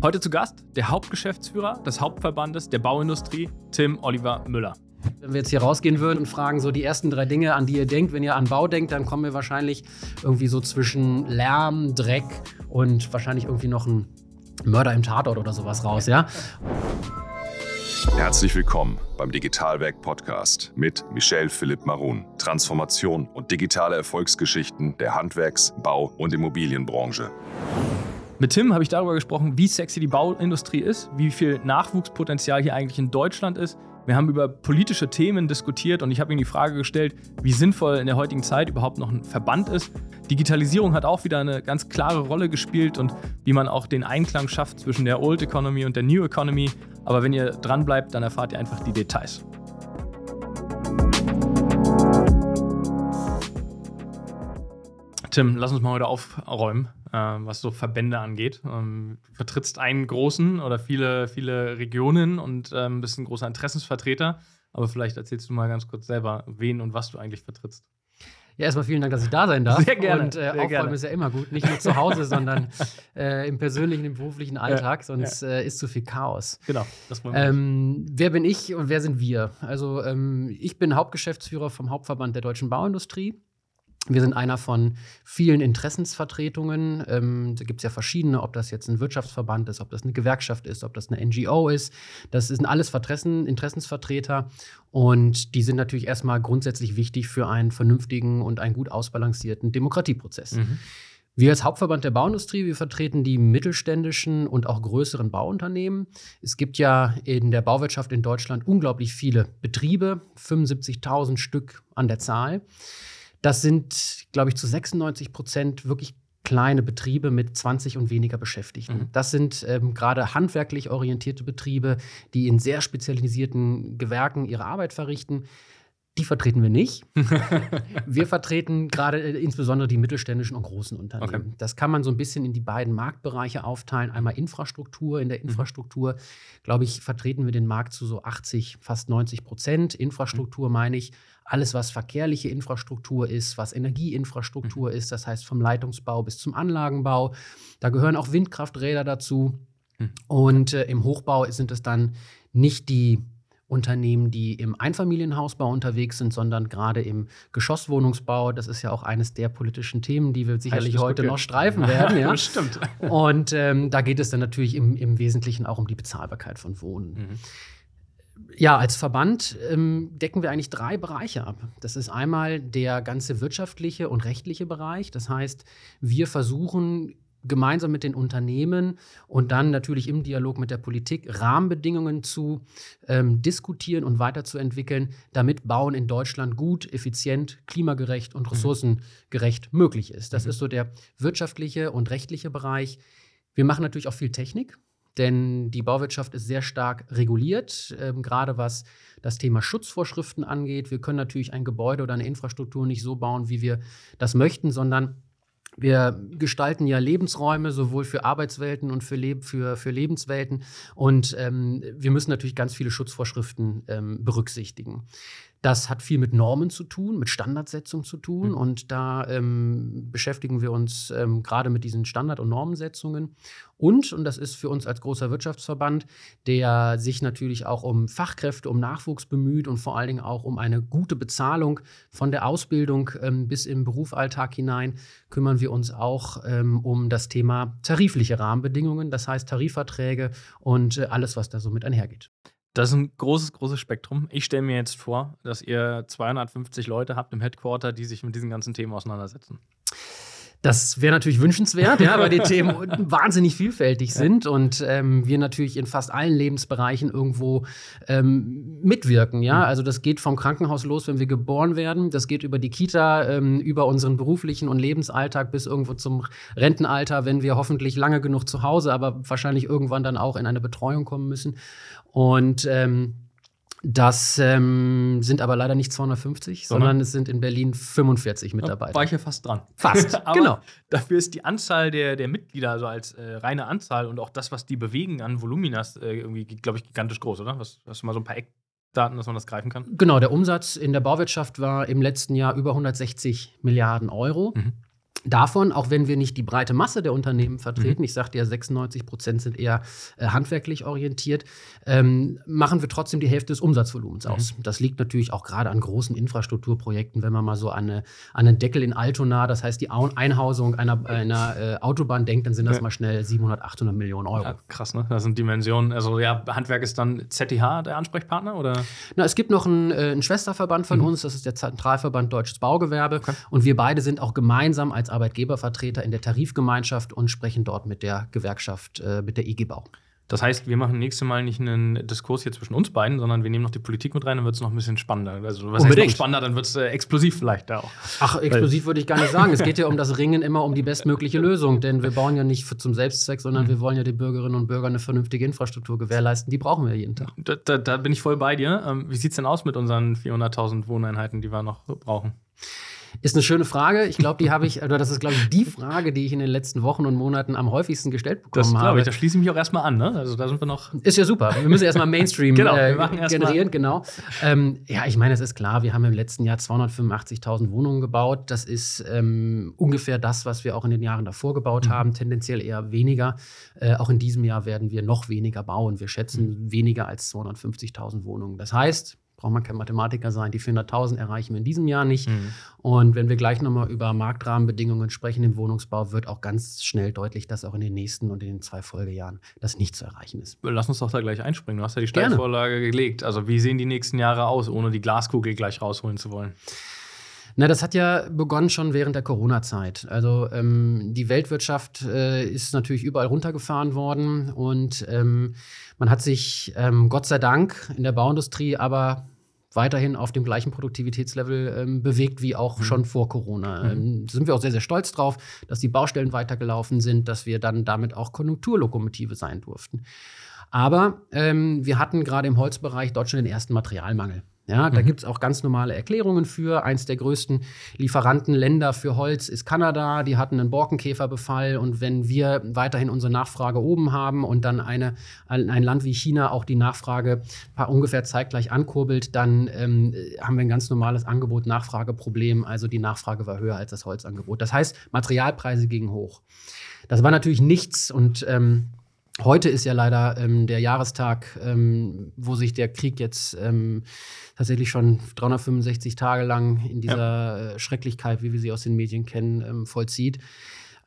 Heute zu Gast der Hauptgeschäftsführer des Hauptverbandes der Bauindustrie, Tim Oliver Müller. Wenn wir jetzt hier rausgehen würden und fragen, so die ersten drei Dinge, an die ihr denkt, wenn ihr an Bau denkt, dann kommen wir wahrscheinlich irgendwie so zwischen Lärm, Dreck und wahrscheinlich irgendwie noch ein Mörder im Tatort oder sowas raus, ja? Herzlich willkommen beim Digitalwerk Podcast mit Michel Philipp Marun. Transformation und digitale Erfolgsgeschichten der Handwerks-, Bau- und Immobilienbranche. Mit Tim habe ich darüber gesprochen, wie sexy die Bauindustrie ist, wie viel Nachwuchspotenzial hier eigentlich in Deutschland ist. Wir haben über politische Themen diskutiert und ich habe ihm die Frage gestellt, wie sinnvoll in der heutigen Zeit überhaupt noch ein Verband ist. Digitalisierung hat auch wieder eine ganz klare Rolle gespielt und wie man auch den Einklang schafft zwischen der Old Economy und der New Economy. Aber wenn ihr dran bleibt, dann erfahrt ihr einfach die Details. Tim, lass uns mal heute aufräumen, was so Verbände angeht. Ähm, du vertrittst einen großen oder viele, viele Regionen und ähm, bist ein großer Interessensvertreter. Aber vielleicht erzählst du mal ganz kurz selber, wen und was du eigentlich vertrittst. Ja, erstmal vielen Dank, dass ich da sein darf. Sehr gerne. Und äh, sehr Aufräumen gerne. ist ja immer gut. Nicht nur zu Hause, sondern äh, im persönlichen, im beruflichen Alltag, sonst äh, ist zu viel Chaos. Genau, das wollen wir. Ähm, wer bin ich und wer sind wir? Also, ähm, ich bin Hauptgeschäftsführer vom Hauptverband der deutschen Bauindustrie. Wir sind einer von vielen Interessensvertretungen. Ähm, da gibt es ja verschiedene, ob das jetzt ein Wirtschaftsverband ist, ob das eine Gewerkschaft ist, ob das eine NGO ist. Das sind alles Vertressen, Interessensvertreter. Und die sind natürlich erstmal grundsätzlich wichtig für einen vernünftigen und einen gut ausbalancierten Demokratieprozess. Mhm. Wir als Hauptverband der Bauindustrie, wir vertreten die mittelständischen und auch größeren Bauunternehmen. Es gibt ja in der Bauwirtschaft in Deutschland unglaublich viele Betriebe, 75.000 Stück an der Zahl. Das sind, glaube ich, zu 96 Prozent wirklich kleine Betriebe mit 20 und weniger Beschäftigten. Mhm. Das sind ähm, gerade handwerklich orientierte Betriebe, die in sehr spezialisierten Gewerken ihre Arbeit verrichten. Die vertreten wir nicht. Wir vertreten gerade äh, insbesondere die mittelständischen und großen Unternehmen. Okay. Das kann man so ein bisschen in die beiden Marktbereiche aufteilen. Einmal Infrastruktur. In der Mhm. Infrastruktur, glaube ich, vertreten wir den Markt zu so 80, fast 90 Prozent. Infrastruktur meine ich alles, was verkehrliche Infrastruktur ist, was Energieinfrastruktur ist, das heißt vom Leitungsbau bis zum Anlagenbau. Da gehören auch Windkrafträder dazu. Mhm. Und äh, im Hochbau sind es dann nicht die Unternehmen, die im Einfamilienhausbau unterwegs sind, sondern gerade im Geschosswohnungsbau. Das ist ja auch eines der politischen Themen, die wir sicherlich heute noch streifen werden. Ja? Stimmt. Und ähm, da geht es dann natürlich im, im Wesentlichen auch um die Bezahlbarkeit von Wohnen. Mhm. Ja, als Verband ähm, decken wir eigentlich drei Bereiche ab. Das ist einmal der ganze wirtschaftliche und rechtliche Bereich. Das heißt, wir versuchen gemeinsam mit den Unternehmen und dann natürlich im Dialog mit der Politik Rahmenbedingungen zu ähm, diskutieren und weiterzuentwickeln, damit Bauen in Deutschland gut, effizient, klimagerecht und ressourcengerecht möglich ist. Das Mhm. ist so der wirtschaftliche und rechtliche Bereich. Wir machen natürlich auch viel Technik. Denn die Bauwirtschaft ist sehr stark reguliert, ähm, gerade was das Thema Schutzvorschriften angeht. Wir können natürlich ein Gebäude oder eine Infrastruktur nicht so bauen, wie wir das möchten, sondern wir gestalten ja Lebensräume sowohl für Arbeitswelten und für, Leb für, für Lebenswelten. Und ähm, wir müssen natürlich ganz viele Schutzvorschriften ähm, berücksichtigen. Das hat viel mit Normen zu tun, mit Standardsetzung zu tun. Mhm. Und da ähm, beschäftigen wir uns ähm, gerade mit diesen Standard- und Normensetzungen. Und, und das ist für uns als großer Wirtschaftsverband, der sich natürlich auch um Fachkräfte, um Nachwuchs bemüht und vor allen Dingen auch um eine gute Bezahlung von der Ausbildung ähm, bis im Berufsalltag hinein, kümmern wir uns auch ähm, um das Thema tarifliche Rahmenbedingungen, das heißt Tarifverträge und äh, alles, was da so mit einhergeht. Das ist ein großes, großes Spektrum. Ich stelle mir jetzt vor, dass ihr 250 Leute habt im Headquarter, die sich mit diesen ganzen Themen auseinandersetzen. Das wäre natürlich wünschenswert, ja, weil die Themen wahnsinnig vielfältig sind und ähm, wir natürlich in fast allen Lebensbereichen irgendwo ähm, mitwirken. Ja, also das geht vom Krankenhaus los, wenn wir geboren werden. Das geht über die Kita, ähm, über unseren beruflichen und Lebensalltag bis irgendwo zum Rentenalter, wenn wir hoffentlich lange genug zu Hause, aber wahrscheinlich irgendwann dann auch in eine Betreuung kommen müssen. Und ähm, das ähm, sind aber leider nicht 250, Sondern? sondern es sind in Berlin 45 Mitarbeiter. War ich ja fast dran. Fast, Aber genau. Dafür ist die Anzahl der, der Mitglieder, also als äh, reine Anzahl und auch das, was die bewegen an Voluminas, äh, irgendwie, glaube ich, gigantisch groß, oder? Was, hast du mal so ein paar Eckdaten, dass man das greifen kann? Genau, der Umsatz in der Bauwirtschaft war im letzten Jahr über 160 Milliarden Euro. Mhm. Davon, auch wenn wir nicht die breite Masse der Unternehmen vertreten, mhm. ich sagte ja, 96 Prozent sind eher äh, handwerklich orientiert, ähm, machen wir trotzdem die Hälfte des Umsatzvolumens mhm. aus. Das liegt natürlich auch gerade an großen Infrastrukturprojekten, wenn man mal so an, eine, an einen Deckel in Altona, das heißt die Einhausung einer, einer äh, Autobahn denkt, dann sind das ja. mal schnell 700, 800 Millionen Euro. Ja, krass, ne? Das sind Dimensionen. Also ja, Handwerk ist dann ZTH der Ansprechpartner, oder? Na, es gibt noch einen, äh, einen Schwesterverband von mhm. uns, das ist der Zentralverband Deutsches Baugewerbe. Okay. Und wir beide sind auch gemeinsam als Arbeitgebervertreter in der Tarifgemeinschaft und sprechen dort mit der Gewerkschaft, äh, mit der IG Bau. Das heißt, wir machen nächstes Mal nicht einen Diskurs hier zwischen uns beiden, sondern wir nehmen noch die Politik mit rein, dann wird es noch ein bisschen spannender. Also, was Unbedingt. heißt noch spannender, dann wird es äh, explosiv vielleicht da auch. Ach, explosiv würde ich gar nicht sagen. es geht ja um das Ringen immer um die bestmögliche Lösung, denn wir bauen ja nicht für, zum Selbstzweck, sondern mhm. wir wollen ja den Bürgerinnen und Bürgern eine vernünftige Infrastruktur gewährleisten. Die brauchen wir jeden Tag. Da, da, da bin ich voll bei dir. Ähm, wie sieht es denn aus mit unseren 400.000 Wohneinheiten, die wir noch brauchen? Ist eine schöne Frage. Ich glaube, die habe ich, oder das ist, glaube ich, die Frage, die ich in den letzten Wochen und Monaten am häufigsten gestellt bekommen das habe. Ich, da schließe ich mich auch erstmal an, ne? Also da sind wir noch. Ist ja super. Wir müssen erstmal Mainstream genau, äh, generieren, genau. Ähm, ja, ich meine, es ist klar, wir haben im letzten Jahr 285.000 Wohnungen gebaut. Das ist ähm, ungefähr das, was wir auch in den Jahren davor gebaut mhm. haben, tendenziell eher weniger. Äh, auch in diesem Jahr werden wir noch weniger bauen. Wir schätzen mhm. weniger als 250.000 Wohnungen. Das heißt, braucht man kein Mathematiker sein. Die 400.000 erreichen wir in diesem Jahr nicht. Mhm. Und wenn wir gleich nochmal über Marktrahmenbedingungen sprechen im Wohnungsbau, wird auch ganz schnell deutlich, dass auch in den nächsten und in den zwei Folgejahren das nicht zu erreichen ist. Lass uns doch da gleich einspringen. Du hast ja die Steilvorlage gelegt. Also wie sehen die nächsten Jahre aus, ohne die Glaskugel gleich rausholen zu wollen? Na, das hat ja begonnen schon während der Corona-Zeit. Also ähm, die Weltwirtschaft äh, ist natürlich überall runtergefahren worden und ähm, man hat sich ähm, Gott sei Dank in der Bauindustrie aber weiterhin auf dem gleichen Produktivitätslevel ähm, bewegt wie auch mhm. schon vor Corona. Mhm. Ähm, sind wir auch sehr, sehr stolz drauf, dass die Baustellen weitergelaufen sind, dass wir dann damit auch Konjunkturlokomotive sein durften. Aber ähm, wir hatten gerade im Holzbereich Deutschland den ersten Materialmangel. Ja, da mhm. gibt es auch ganz normale Erklärungen für. Eins der größten Lieferantenländer für Holz ist Kanada. Die hatten einen Borkenkäferbefall. Und wenn wir weiterhin unsere Nachfrage oben haben und dann eine, ein Land wie China auch die Nachfrage ungefähr zeitgleich ankurbelt, dann ähm, haben wir ein ganz normales Angebot-Nachfrageproblem. Also die Nachfrage war höher als das Holzangebot. Das heißt, Materialpreise gingen hoch. Das war natürlich nichts und ähm, Heute ist ja leider ähm, der Jahrestag, ähm, wo sich der Krieg jetzt ähm, tatsächlich schon 365 Tage lang in dieser ja. Äh, Schrecklichkeit, wie wir sie aus den Medien kennen, ähm, vollzieht.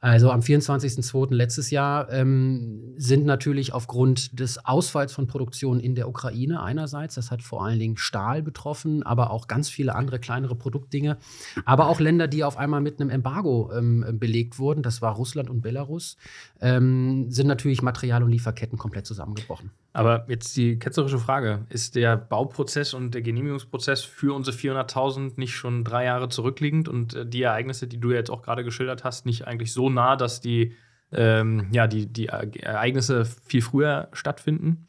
Also am 24.02. letztes Jahr ähm, sind natürlich aufgrund des Ausfalls von Produktion in der Ukraine einerseits, das hat vor allen Dingen Stahl betroffen, aber auch ganz viele andere kleinere Produktdinge, aber auch Länder, die auf einmal mit einem Embargo ähm, belegt wurden, das war Russland und Belarus, ähm, sind natürlich Material- und Lieferketten komplett zusammengebrochen. Aber jetzt die ketzerische Frage: Ist der Bauprozess und der Genehmigungsprozess für unsere 400.000 nicht schon drei Jahre zurückliegend und äh, die Ereignisse, die du jetzt auch gerade geschildert hast, nicht eigentlich so nah, dass die, ähm, ja, die, die Ereignisse viel früher stattfinden?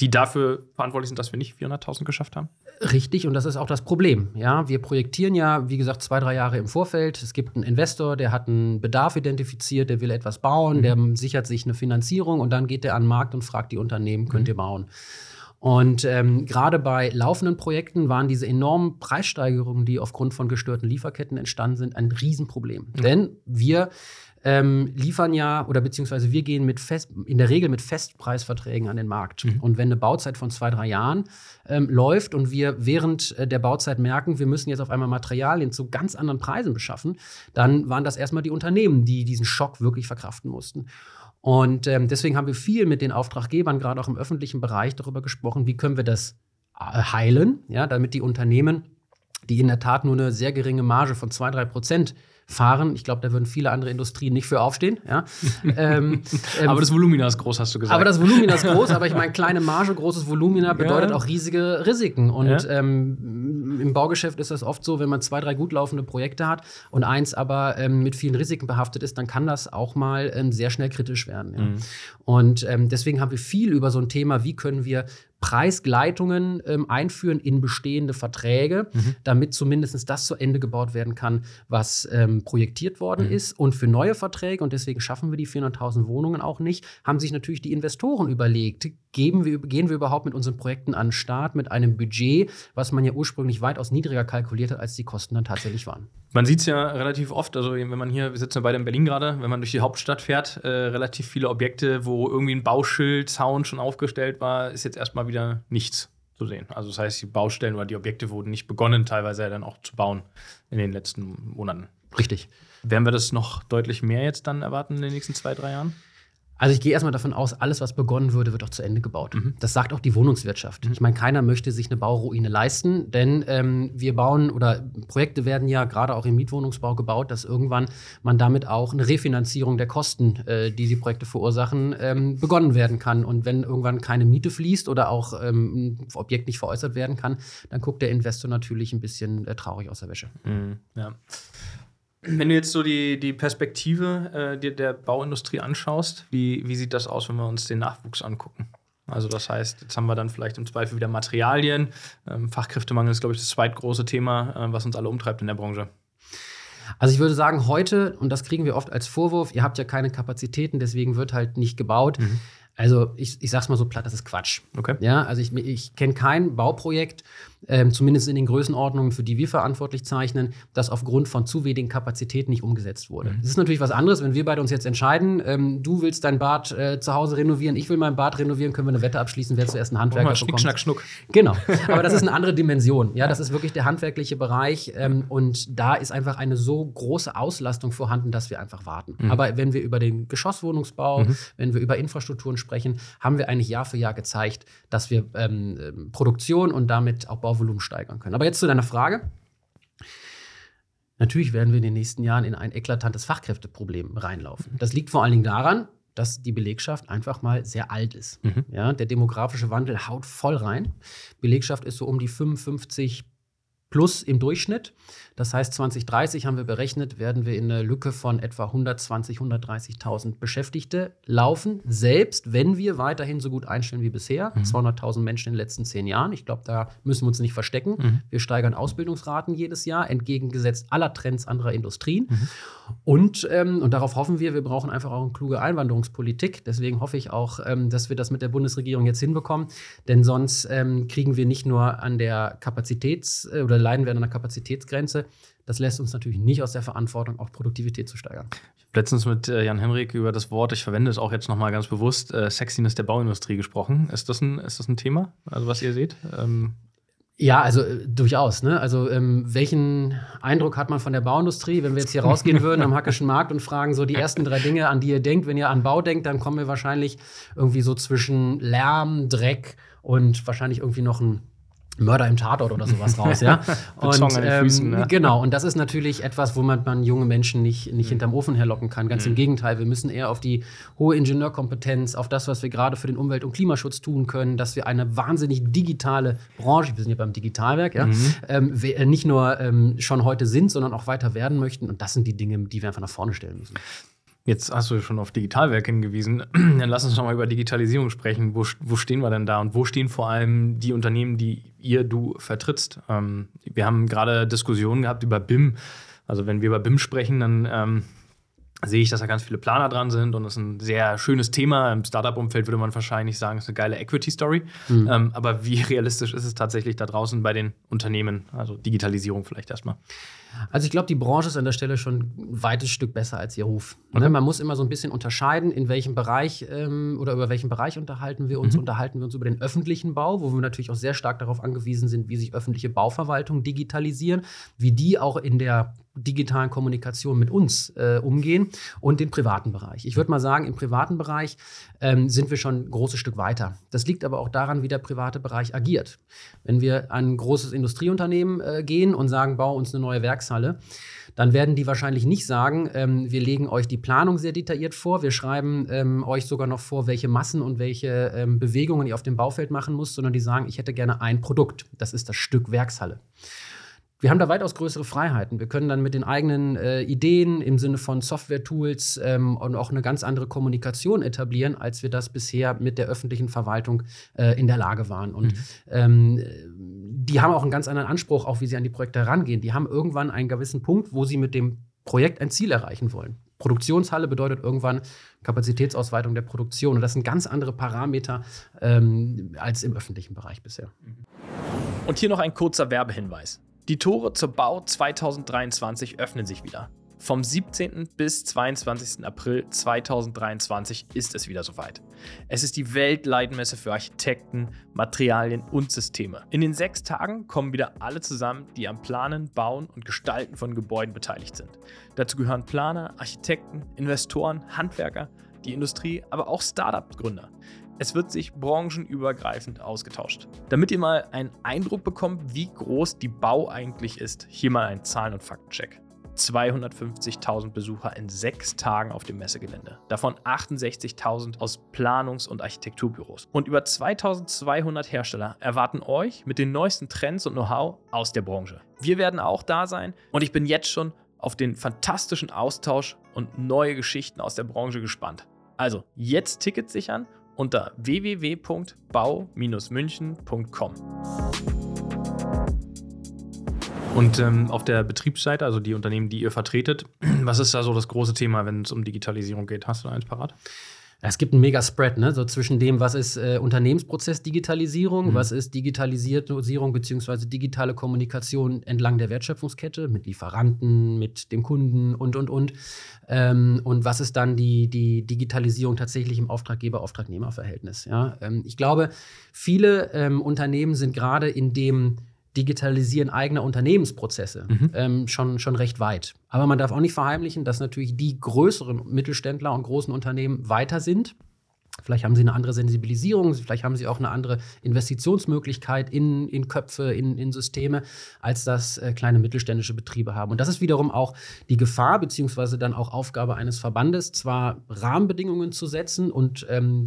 die dafür verantwortlich sind, dass wir nicht 400.000 geschafft haben? Richtig, und das ist auch das Problem. Ja, wir projektieren ja, wie gesagt, zwei, drei Jahre im Vorfeld. Es gibt einen Investor, der hat einen Bedarf identifiziert, der will etwas bauen, mhm. der sichert sich eine Finanzierung und dann geht er an den Markt und fragt die Unternehmen, könnt mhm. ihr bauen? Und ähm, gerade bei laufenden Projekten waren diese enormen Preissteigerungen, die aufgrund von gestörten Lieferketten entstanden sind, ein Riesenproblem. Mhm. Denn wir ähm, liefern ja oder beziehungsweise wir gehen mit fest, in der Regel mit Festpreisverträgen an den Markt. Mhm. Und wenn eine Bauzeit von zwei, drei Jahren ähm, läuft und wir während äh, der Bauzeit merken, wir müssen jetzt auf einmal Materialien zu ganz anderen Preisen beschaffen, dann waren das erstmal die Unternehmen, die diesen Schock wirklich verkraften mussten. Und ähm, deswegen haben wir viel mit den Auftraggebern, gerade auch im öffentlichen Bereich, darüber gesprochen, wie können wir das äh, heilen, ja, damit die Unternehmen, die in der Tat nur eine sehr geringe Marge von zwei, drei Prozent fahren. Ich glaube, da würden viele andere Industrien nicht für aufstehen. Ja. ähm, ähm, aber das Volumina ist groß, hast du gesagt. Aber das Volumina ist groß, aber ich meine, kleine Marge, großes Volumina bedeutet ja. auch riesige Risiken. Und ja. ähm, im Baugeschäft ist das oft so, wenn man zwei, drei gut laufende Projekte hat und eins aber ähm, mit vielen Risiken behaftet ist, dann kann das auch mal ähm, sehr schnell kritisch werden. Mhm. Und deswegen haben wir viel über so ein Thema, wie können wir Preisgleitungen ähm, einführen in bestehende Verträge, mhm. damit zumindest das zu Ende gebaut werden kann, was ähm, projektiert worden mhm. ist. Und für neue Verträge, und deswegen schaffen wir die 400.000 Wohnungen auch nicht, haben sich natürlich die Investoren überlegt, geben wir, gehen wir überhaupt mit unseren Projekten an den Start mit einem Budget, was man ja ursprünglich weitaus niedriger kalkuliert hat, als die Kosten dann tatsächlich waren. Man sieht es ja relativ oft, also wenn man hier, wir sitzen ja beide in Berlin gerade, wenn man durch die Hauptstadt fährt, äh, relativ viele Objekte, wo irgendwie ein Bauschild, Zaun schon aufgestellt war, ist jetzt erstmal wieder nichts zu sehen. Also das heißt, die Baustellen oder die Objekte wurden nicht begonnen, teilweise ja dann auch zu bauen in den letzten Monaten. Richtig. Werden wir das noch deutlich mehr jetzt dann erwarten in den nächsten zwei, drei Jahren? Also ich gehe erstmal davon aus, alles, was begonnen würde, wird auch zu Ende gebaut. Mhm. Das sagt auch die Wohnungswirtschaft. Mhm. Ich meine, keiner möchte sich eine Bauruine leisten, denn ähm, wir bauen oder Projekte werden ja gerade auch im Mietwohnungsbau gebaut, dass irgendwann man damit auch eine Refinanzierung der Kosten, äh, die die Projekte verursachen, ähm, begonnen werden kann. Und wenn irgendwann keine Miete fließt oder auch ähm, ein Objekt nicht veräußert werden kann, dann guckt der Investor natürlich ein bisschen äh, traurig aus der Wäsche. Mhm. Ja. Wenn du jetzt so die, die Perspektive äh, dir der Bauindustrie anschaust, wie, wie sieht das aus, wenn wir uns den Nachwuchs angucken? Also das heißt, jetzt haben wir dann vielleicht im Zweifel wieder Materialien. Ähm, Fachkräftemangel ist, glaube ich, das zweitgroße Thema, äh, was uns alle umtreibt in der Branche. Also ich würde sagen, heute, und das kriegen wir oft als Vorwurf, ihr habt ja keine Kapazitäten, deswegen wird halt nicht gebaut. Mhm. Also ich, ich sag's mal so platt, das ist Quatsch. Okay. Ja, also ich, ich kenne kein Bauprojekt, ähm, zumindest in den Größenordnungen, für die wir verantwortlich zeichnen, das aufgrund von zu wenigen Kapazitäten nicht umgesetzt wurde. Mhm. Das ist natürlich was anderes, wenn wir beide uns jetzt entscheiden, ähm, du willst dein Bad äh, zu Hause renovieren, ich will mein Bad renovieren, können wir eine Wette abschließen, wer zuerst einen Handwerker Schnick, bekommt. Schnack, Schnuck. Genau, aber das ist eine andere Dimension. Ja, das ist wirklich der handwerkliche Bereich ähm, und da ist einfach eine so große Auslastung vorhanden, dass wir einfach warten. Mhm. Aber wenn wir über den Geschosswohnungsbau, mhm. wenn wir über Infrastrukturen sprechen, haben wir eigentlich Jahr für Jahr gezeigt, dass wir ähm, Produktion und damit auch Bauvolumen steigern können. Aber jetzt zu deiner Frage. Natürlich werden wir in den nächsten Jahren in ein eklatantes Fachkräfteproblem reinlaufen. Das liegt vor allen Dingen daran, dass die Belegschaft einfach mal sehr alt ist. Mhm. Ja, der demografische Wandel haut voll rein. Belegschaft ist so um die 55 plus im Durchschnitt. Das heißt, 2030 haben wir berechnet, werden wir in eine Lücke von etwa 120, 130.000 Beschäftigte laufen, selbst wenn wir weiterhin so gut einstellen wie bisher. Mhm. 200.000 Menschen in den letzten zehn Jahren. Ich glaube, da müssen wir uns nicht verstecken. Mhm. Wir steigern Ausbildungsraten jedes Jahr, entgegengesetzt aller Trends anderer Industrien. Mhm. Und, ähm, und darauf hoffen wir, wir brauchen einfach auch eine kluge Einwanderungspolitik. Deswegen hoffe ich auch, ähm, dass wir das mit der Bundesregierung jetzt hinbekommen. Denn sonst ähm, kriegen wir nicht nur an der Kapazitäts- äh, oder leiden wir an einer Kapazitätsgrenze, das lässt uns natürlich nicht aus der Verantwortung, auch Produktivität zu steigern. Ich habe letztens mit äh, Jan Henrik über das Wort, ich verwende es auch jetzt nochmal ganz bewusst, äh, Sexiness der Bauindustrie gesprochen. Ist das ein, ist das ein Thema, also was ihr seht? Ähm ja, also äh, durchaus. Ne? Also ähm, welchen Eindruck hat man von der Bauindustrie, wenn wir jetzt hier rausgehen würden am Hackischen Markt und fragen so die ersten drei Dinge, an die ihr denkt, wenn ihr an Bau denkt, dann kommen wir wahrscheinlich irgendwie so zwischen Lärm, Dreck und wahrscheinlich irgendwie noch ein Mörder im Tatort oder sowas raus, ja. und ähm, Füßen, ne? genau, und das ist natürlich etwas, wo man, man junge Menschen nicht, nicht mhm. hinterm Ofen herlocken kann. Ganz mhm. im Gegenteil, wir müssen eher auf die hohe Ingenieurkompetenz, auf das, was wir gerade für den Umwelt- und Klimaschutz tun können, dass wir eine wahnsinnig digitale Branche, wir sind ja beim Digitalwerk, ja, mhm. ähm, äh, nicht nur ähm, schon heute sind, sondern auch weiter werden möchten. Und das sind die Dinge, die wir einfach nach vorne stellen müssen. Jetzt hast du schon auf Digitalwerk hingewiesen. Dann lass uns noch mal über Digitalisierung sprechen. Wo, wo stehen wir denn da und wo stehen vor allem die Unternehmen, die ihr, du vertrittst? Ähm, wir haben gerade Diskussionen gehabt über BIM. Also wenn wir über BIM sprechen, dann ähm, sehe ich, dass da ganz viele Planer dran sind und das ist ein sehr schönes Thema. Im Startup-Umfeld würde man wahrscheinlich sagen, es ist eine geile Equity-Story. Mhm. Ähm, aber wie realistisch ist es tatsächlich da draußen bei den Unternehmen? Also Digitalisierung vielleicht erstmal. Also ich glaube, die Branche ist an der Stelle schon ein weites Stück besser als ihr Ruf. Ne, okay. Man muss immer so ein bisschen unterscheiden, in welchem Bereich ähm, oder über welchen Bereich unterhalten wir uns. Mhm. Unterhalten wir uns über den öffentlichen Bau, wo wir natürlich auch sehr stark darauf angewiesen sind, wie sich öffentliche Bauverwaltung digitalisieren, wie die auch in der digitalen Kommunikation mit uns äh, umgehen und den privaten Bereich. Ich würde mal sagen, im privaten Bereich ähm, sind wir schon ein großes Stück weiter. Das liegt aber auch daran, wie der private Bereich agiert. Wenn wir an ein großes Industrieunternehmen äh, gehen und sagen, bau uns eine neue Werkshalle, dann werden die wahrscheinlich nicht sagen, ähm, wir legen euch die Planung sehr detailliert vor, wir schreiben ähm, euch sogar noch vor, welche Massen und welche ähm, Bewegungen ihr auf dem Baufeld machen müsst, sondern die sagen, ich hätte gerne ein Produkt, das ist das Stück Werkshalle. Wir haben da weitaus größere Freiheiten. Wir können dann mit den eigenen äh, Ideen im Sinne von Software-Tools ähm, und auch eine ganz andere Kommunikation etablieren, als wir das bisher mit der öffentlichen Verwaltung äh, in der Lage waren. Und mhm. ähm, die haben auch einen ganz anderen Anspruch, auch wie sie an die Projekte herangehen. Die haben irgendwann einen gewissen Punkt, wo sie mit dem Projekt ein Ziel erreichen wollen. Produktionshalle bedeutet irgendwann Kapazitätsausweitung der Produktion. Und das sind ganz andere Parameter ähm, als im öffentlichen Bereich bisher. Und hier noch ein kurzer Werbehinweis. Die Tore zur Bau 2023 öffnen sich wieder. Vom 17. bis 22. April 2023 ist es wieder soweit. Es ist die Weltleitmesse für Architekten, Materialien und Systeme. In den sechs Tagen kommen wieder alle zusammen, die am Planen, Bauen und Gestalten von Gebäuden beteiligt sind. Dazu gehören Planer, Architekten, Investoren, Handwerker, die Industrie, aber auch Startup-Gründer. Es wird sich branchenübergreifend ausgetauscht. Damit ihr mal einen Eindruck bekommt, wie groß die Bau eigentlich ist, hier mal ein Zahlen- und Faktencheck. 250.000 Besucher in sechs Tagen auf dem Messegelände. Davon 68.000 aus Planungs- und Architekturbüros. Und über 2200 Hersteller erwarten euch mit den neuesten Trends und Know-how aus der Branche. Wir werden auch da sein und ich bin jetzt schon auf den fantastischen Austausch und neue Geschichten aus der Branche gespannt. Also jetzt Tickets sichern unter www.bau-münchen.com. Und ähm, auf der Betriebsseite, also die Unternehmen, die ihr vertretet, was ist da so das große Thema, wenn es um Digitalisierung geht? Hast du da eins parat? Es gibt einen Mega-Spread, ne? So zwischen dem, was ist äh, Unternehmensprozess-Digitalisierung, mhm. was ist Digitalisierung bzw. digitale Kommunikation entlang der Wertschöpfungskette mit Lieferanten, mit dem Kunden und und und. Ähm, und was ist dann die, die Digitalisierung tatsächlich im Auftraggeber-Auftragnehmer-Verhältnis? Ja? Ähm, ich glaube, viele ähm, Unternehmen sind gerade in dem Digitalisieren eigener Unternehmensprozesse mhm. ähm, schon, schon recht weit. Aber man darf auch nicht verheimlichen, dass natürlich die größeren Mittelständler und großen Unternehmen weiter sind. Vielleicht haben sie eine andere Sensibilisierung, vielleicht haben sie auch eine andere Investitionsmöglichkeit in, in Köpfe, in, in Systeme, als das äh, kleine mittelständische Betriebe haben. Und das ist wiederum auch die Gefahr, beziehungsweise dann auch Aufgabe eines Verbandes, zwar Rahmenbedingungen zu setzen und ähm,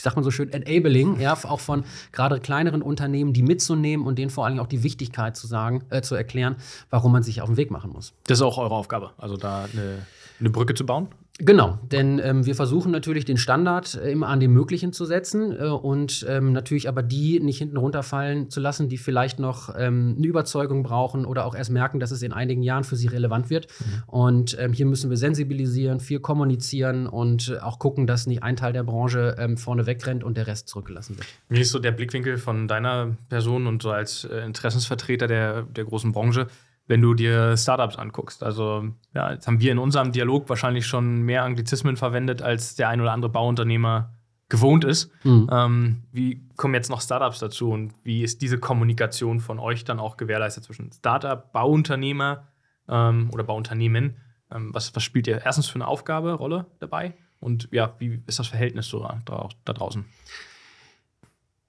ich sag mal so schön, enabling, ja, auch von gerade kleineren Unternehmen, die mitzunehmen und denen vor allem auch die Wichtigkeit zu sagen, äh, zu erklären, warum man sich auf den Weg machen muss. Das ist auch eure Aufgabe, also da eine, eine Brücke zu bauen? Genau, denn ähm, wir versuchen natürlich den Standard äh, immer an dem Möglichen zu setzen äh, und ähm, natürlich aber die nicht hinten runterfallen zu lassen, die vielleicht noch ähm, eine Überzeugung brauchen oder auch erst merken, dass es in einigen Jahren für sie relevant wird. Mhm. Und ähm, hier müssen wir sensibilisieren, viel kommunizieren und auch gucken, dass nicht ein Teil der Branche ähm, vorne wegrennt und der Rest zurückgelassen wird. Wie ist so der Blickwinkel von deiner Person und so als äh, Interessensvertreter der, der großen Branche? Wenn du dir Startups anguckst. Also, ja, jetzt haben wir in unserem Dialog wahrscheinlich schon mehr Anglizismen verwendet, als der ein oder andere Bauunternehmer gewohnt ist. Mhm. Ähm, wie kommen jetzt noch Startups dazu und wie ist diese Kommunikation von euch dann auch gewährleistet zwischen Startup, Bauunternehmer ähm, oder Bauunternehmen? Ähm, was, was spielt ihr erstens für eine Aufgabe, Rolle dabei? Und ja, wie ist das Verhältnis so da, da draußen?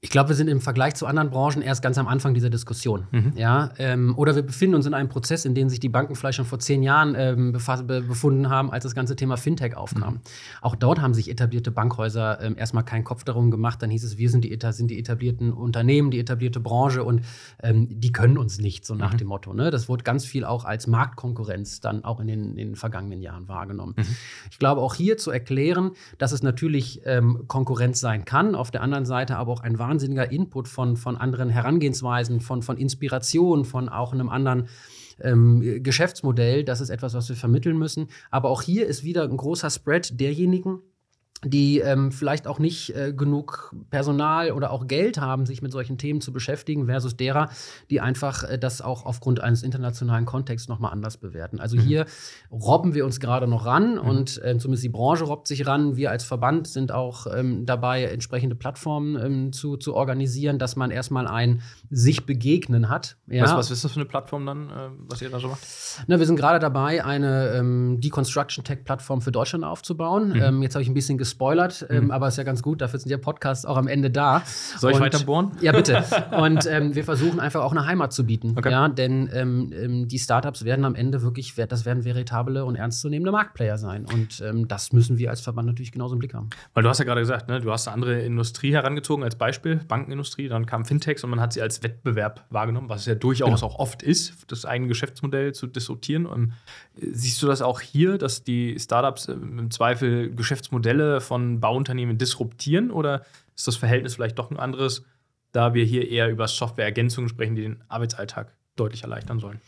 Ich glaube, wir sind im Vergleich zu anderen Branchen erst ganz am Anfang dieser Diskussion. Mhm. Ja, ähm, oder wir befinden uns in einem Prozess, in dem sich die Banken vielleicht schon vor zehn Jahren ähm, be befunden haben, als das ganze Thema Fintech aufkam. Mhm. Auch dort haben sich etablierte Bankhäuser ähm, erstmal keinen Kopf darum gemacht. Dann hieß es, wir sind die, sind die etablierten Unternehmen, die etablierte Branche und ähm, die können uns nicht, so nach mhm. dem Motto. Ne? Das wurde ganz viel auch als Marktkonkurrenz dann auch in den, in den vergangenen Jahren wahrgenommen. Mhm. Ich glaube, auch hier zu erklären, dass es natürlich ähm, Konkurrenz sein kann, auf der anderen Seite aber auch ein wahnsinniger Input von, von anderen Herangehensweisen, von, von Inspiration, von auch einem anderen ähm, Geschäftsmodell. Das ist etwas, was wir vermitteln müssen. Aber auch hier ist wieder ein großer Spread derjenigen, die ähm, vielleicht auch nicht äh, genug Personal oder auch Geld haben, sich mit solchen Themen zu beschäftigen, versus derer, die einfach äh, das auch aufgrund eines internationalen Kontexts nochmal anders bewerten. Also mhm. hier robben wir uns gerade noch ran mhm. und äh, zumindest die Branche robbt sich ran. Wir als Verband sind auch ähm, dabei, entsprechende Plattformen ähm, zu, zu organisieren, dass man erstmal ein sich begegnen hat. Ja. Was, was ist das für eine Plattform dann, äh, was ihr da so macht? Na, wir sind gerade dabei, eine ähm, Deconstruction Tech Plattform für Deutschland aufzubauen. Mhm. Ähm, jetzt habe ich ein bisschen gespoilert, ähm, mhm. aber ist ja ganz gut, dafür sind ja Podcasts auch am Ende da. Soll ich und, weiter bohren? Ja, bitte. Und ähm, wir versuchen einfach auch eine Heimat zu bieten. Okay. Ja, denn ähm, ähm, die Startups werden am Ende wirklich, das werden veritable und ernstzunehmende Marktplayer sein. Und ähm, das müssen wir als Verband natürlich genauso im Blick haben. Weil du hast ja gerade gesagt, ne, du hast eine andere Industrie herangezogen als Beispiel, Bankenindustrie, dann kam Fintechs und man hat sie als Wettbewerb wahrgenommen, was es ja durchaus genau. auch oft ist, das eigene Geschäftsmodell zu disruptieren. Und äh, siehst du das auch hier, dass die Startups äh, im Zweifel Geschäftsmodelle von Bauunternehmen disruptieren oder ist das Verhältnis vielleicht doch ein anderes, da wir hier eher über Softwareergänzungen sprechen, die den Arbeitsalltag deutlich erleichtern sollen?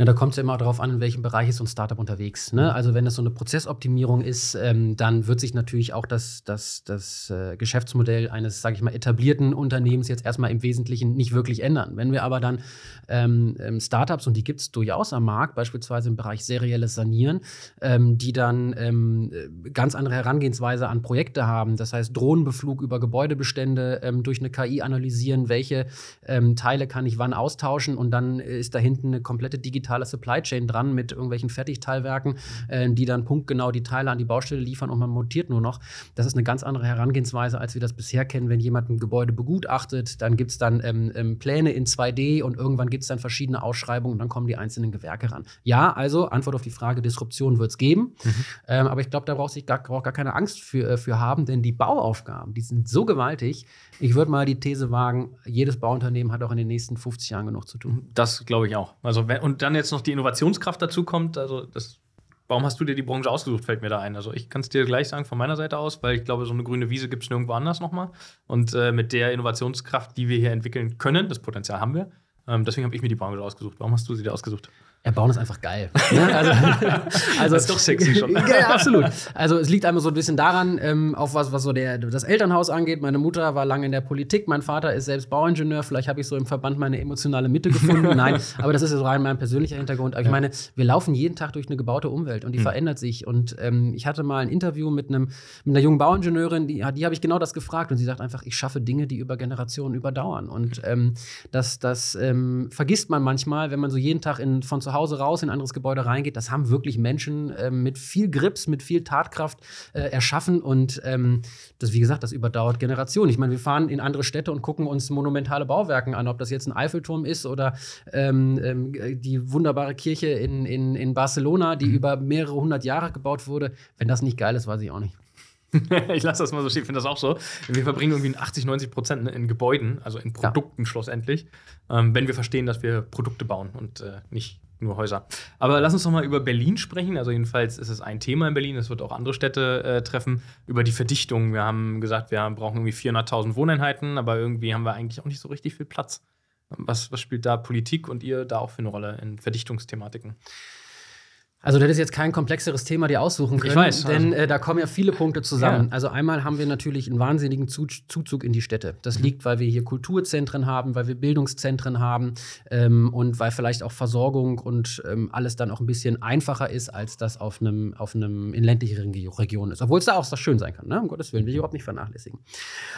Ja, da kommt es ja immer darauf an, in welchem Bereich ist so ein Startup unterwegs. Ne? Also wenn es so eine Prozessoptimierung ist, ähm, dann wird sich natürlich auch das, das, das äh, Geschäftsmodell eines, sage ich mal, etablierten Unternehmens jetzt erstmal im Wesentlichen nicht wirklich ändern. Wenn wir aber dann ähm, ähm Startups, und die gibt es durchaus am Markt, beispielsweise im Bereich serielles Sanieren, ähm, die dann ähm, ganz andere Herangehensweise an Projekte haben, das heißt Drohnenbeflug über Gebäudebestände ähm, durch eine KI analysieren, welche Teile kann ich wann austauschen und dann ist da hinten eine komplette digitale digitale Supply Chain dran mit irgendwelchen Fertigteilwerken, äh, die dann punktgenau die Teile an die Baustelle liefern und man montiert nur noch. Das ist eine ganz andere Herangehensweise, als wir das bisher kennen. Wenn jemand ein Gebäude begutachtet, dann gibt es dann ähm, ähm, Pläne in 2D und irgendwann gibt es dann verschiedene Ausschreibungen und dann kommen die einzelnen Gewerke ran. Ja, also Antwort auf die Frage, Disruption wird es geben. Mhm. Ähm, aber ich glaube, da braucht sich gar, braucht gar keine Angst für, äh, für haben, denn die Bauaufgaben, die sind so gewaltig. Ich würde mal die These wagen, jedes Bauunternehmen hat auch in den nächsten 50 Jahren genug zu tun. Das glaube ich auch. Also, und dann dann jetzt noch die Innovationskraft dazu kommt, also das, warum hast du dir die Branche ausgesucht, fällt mir da ein. Also ich kann es dir gleich sagen von meiner Seite aus, weil ich glaube, so eine grüne Wiese gibt es nirgendwo anders nochmal. Und äh, mit der Innovationskraft, die wir hier entwickeln können, das Potenzial haben wir, ähm, deswegen habe ich mir die Branche ausgesucht. Warum hast du sie dir ausgesucht? Ja, bauen ist einfach geil. Ne? Also, also, das ist doch sexy schon. ja, absolut. Also es liegt einmal so ein bisschen daran, ähm, auf was, was so der, das Elternhaus angeht. Meine Mutter war lange in der Politik, mein Vater ist selbst Bauingenieur. Vielleicht habe ich so im Verband meine emotionale Mitte gefunden. Nein, aber das ist so rein mein persönlicher Hintergrund. Aber ich meine, wir laufen jeden Tag durch eine gebaute Umwelt und die mhm. verändert sich. Und ähm, ich hatte mal ein Interview mit, einem, mit einer jungen Bauingenieurin, die, die habe ich genau das gefragt. Und sie sagt einfach, ich schaffe Dinge, die über Generationen überdauern. Und ähm, das, das ähm, vergisst man manchmal, wenn man so jeden Tag in, von zu zu Hause raus in ein anderes Gebäude reingeht, das haben wirklich Menschen äh, mit viel Grips, mit viel Tatkraft äh, erschaffen. Und ähm, das, wie gesagt, das überdauert Generationen. Ich meine, wir fahren in andere Städte und gucken uns monumentale Bauwerke an, ob das jetzt ein Eiffelturm ist oder ähm, ähm, die wunderbare Kirche in, in, in Barcelona, die mhm. über mehrere hundert Jahre gebaut wurde. Wenn das nicht geil ist, weiß ich auch nicht. ich lasse das mal so stehen, ich finde das auch so. Wir verbringen irgendwie 80, 90 Prozent in Gebäuden, also in Produkten ja. schlussendlich, ähm, wenn wir verstehen, dass wir Produkte bauen und äh, nicht nur Häuser. Aber lass uns noch mal über Berlin sprechen. Also jedenfalls ist es ein Thema in Berlin. Es wird auch andere Städte äh, treffen. Über die Verdichtung. Wir haben gesagt, wir brauchen irgendwie 400.000 Wohneinheiten, aber irgendwie haben wir eigentlich auch nicht so richtig viel Platz. Was, was spielt da Politik und ihr da auch für eine Rolle in Verdichtungsthematiken? Also du hättest jetzt kein komplexeres Thema dir aussuchen können, ich weiß, denn also. äh, da kommen ja viele Punkte zusammen. Ja. Also einmal haben wir natürlich einen wahnsinnigen Zuzug in die Städte. Das mhm. liegt, weil wir hier Kulturzentren haben, weil wir Bildungszentren haben ähm, und weil vielleicht auch Versorgung und ähm, alles dann auch ein bisschen einfacher ist, als das auf einem auf einem in ländlicheren Regionen ist. Obwohl es da auch so schön sein kann. Ne? Um Gottes Willen will ich überhaupt nicht vernachlässigen.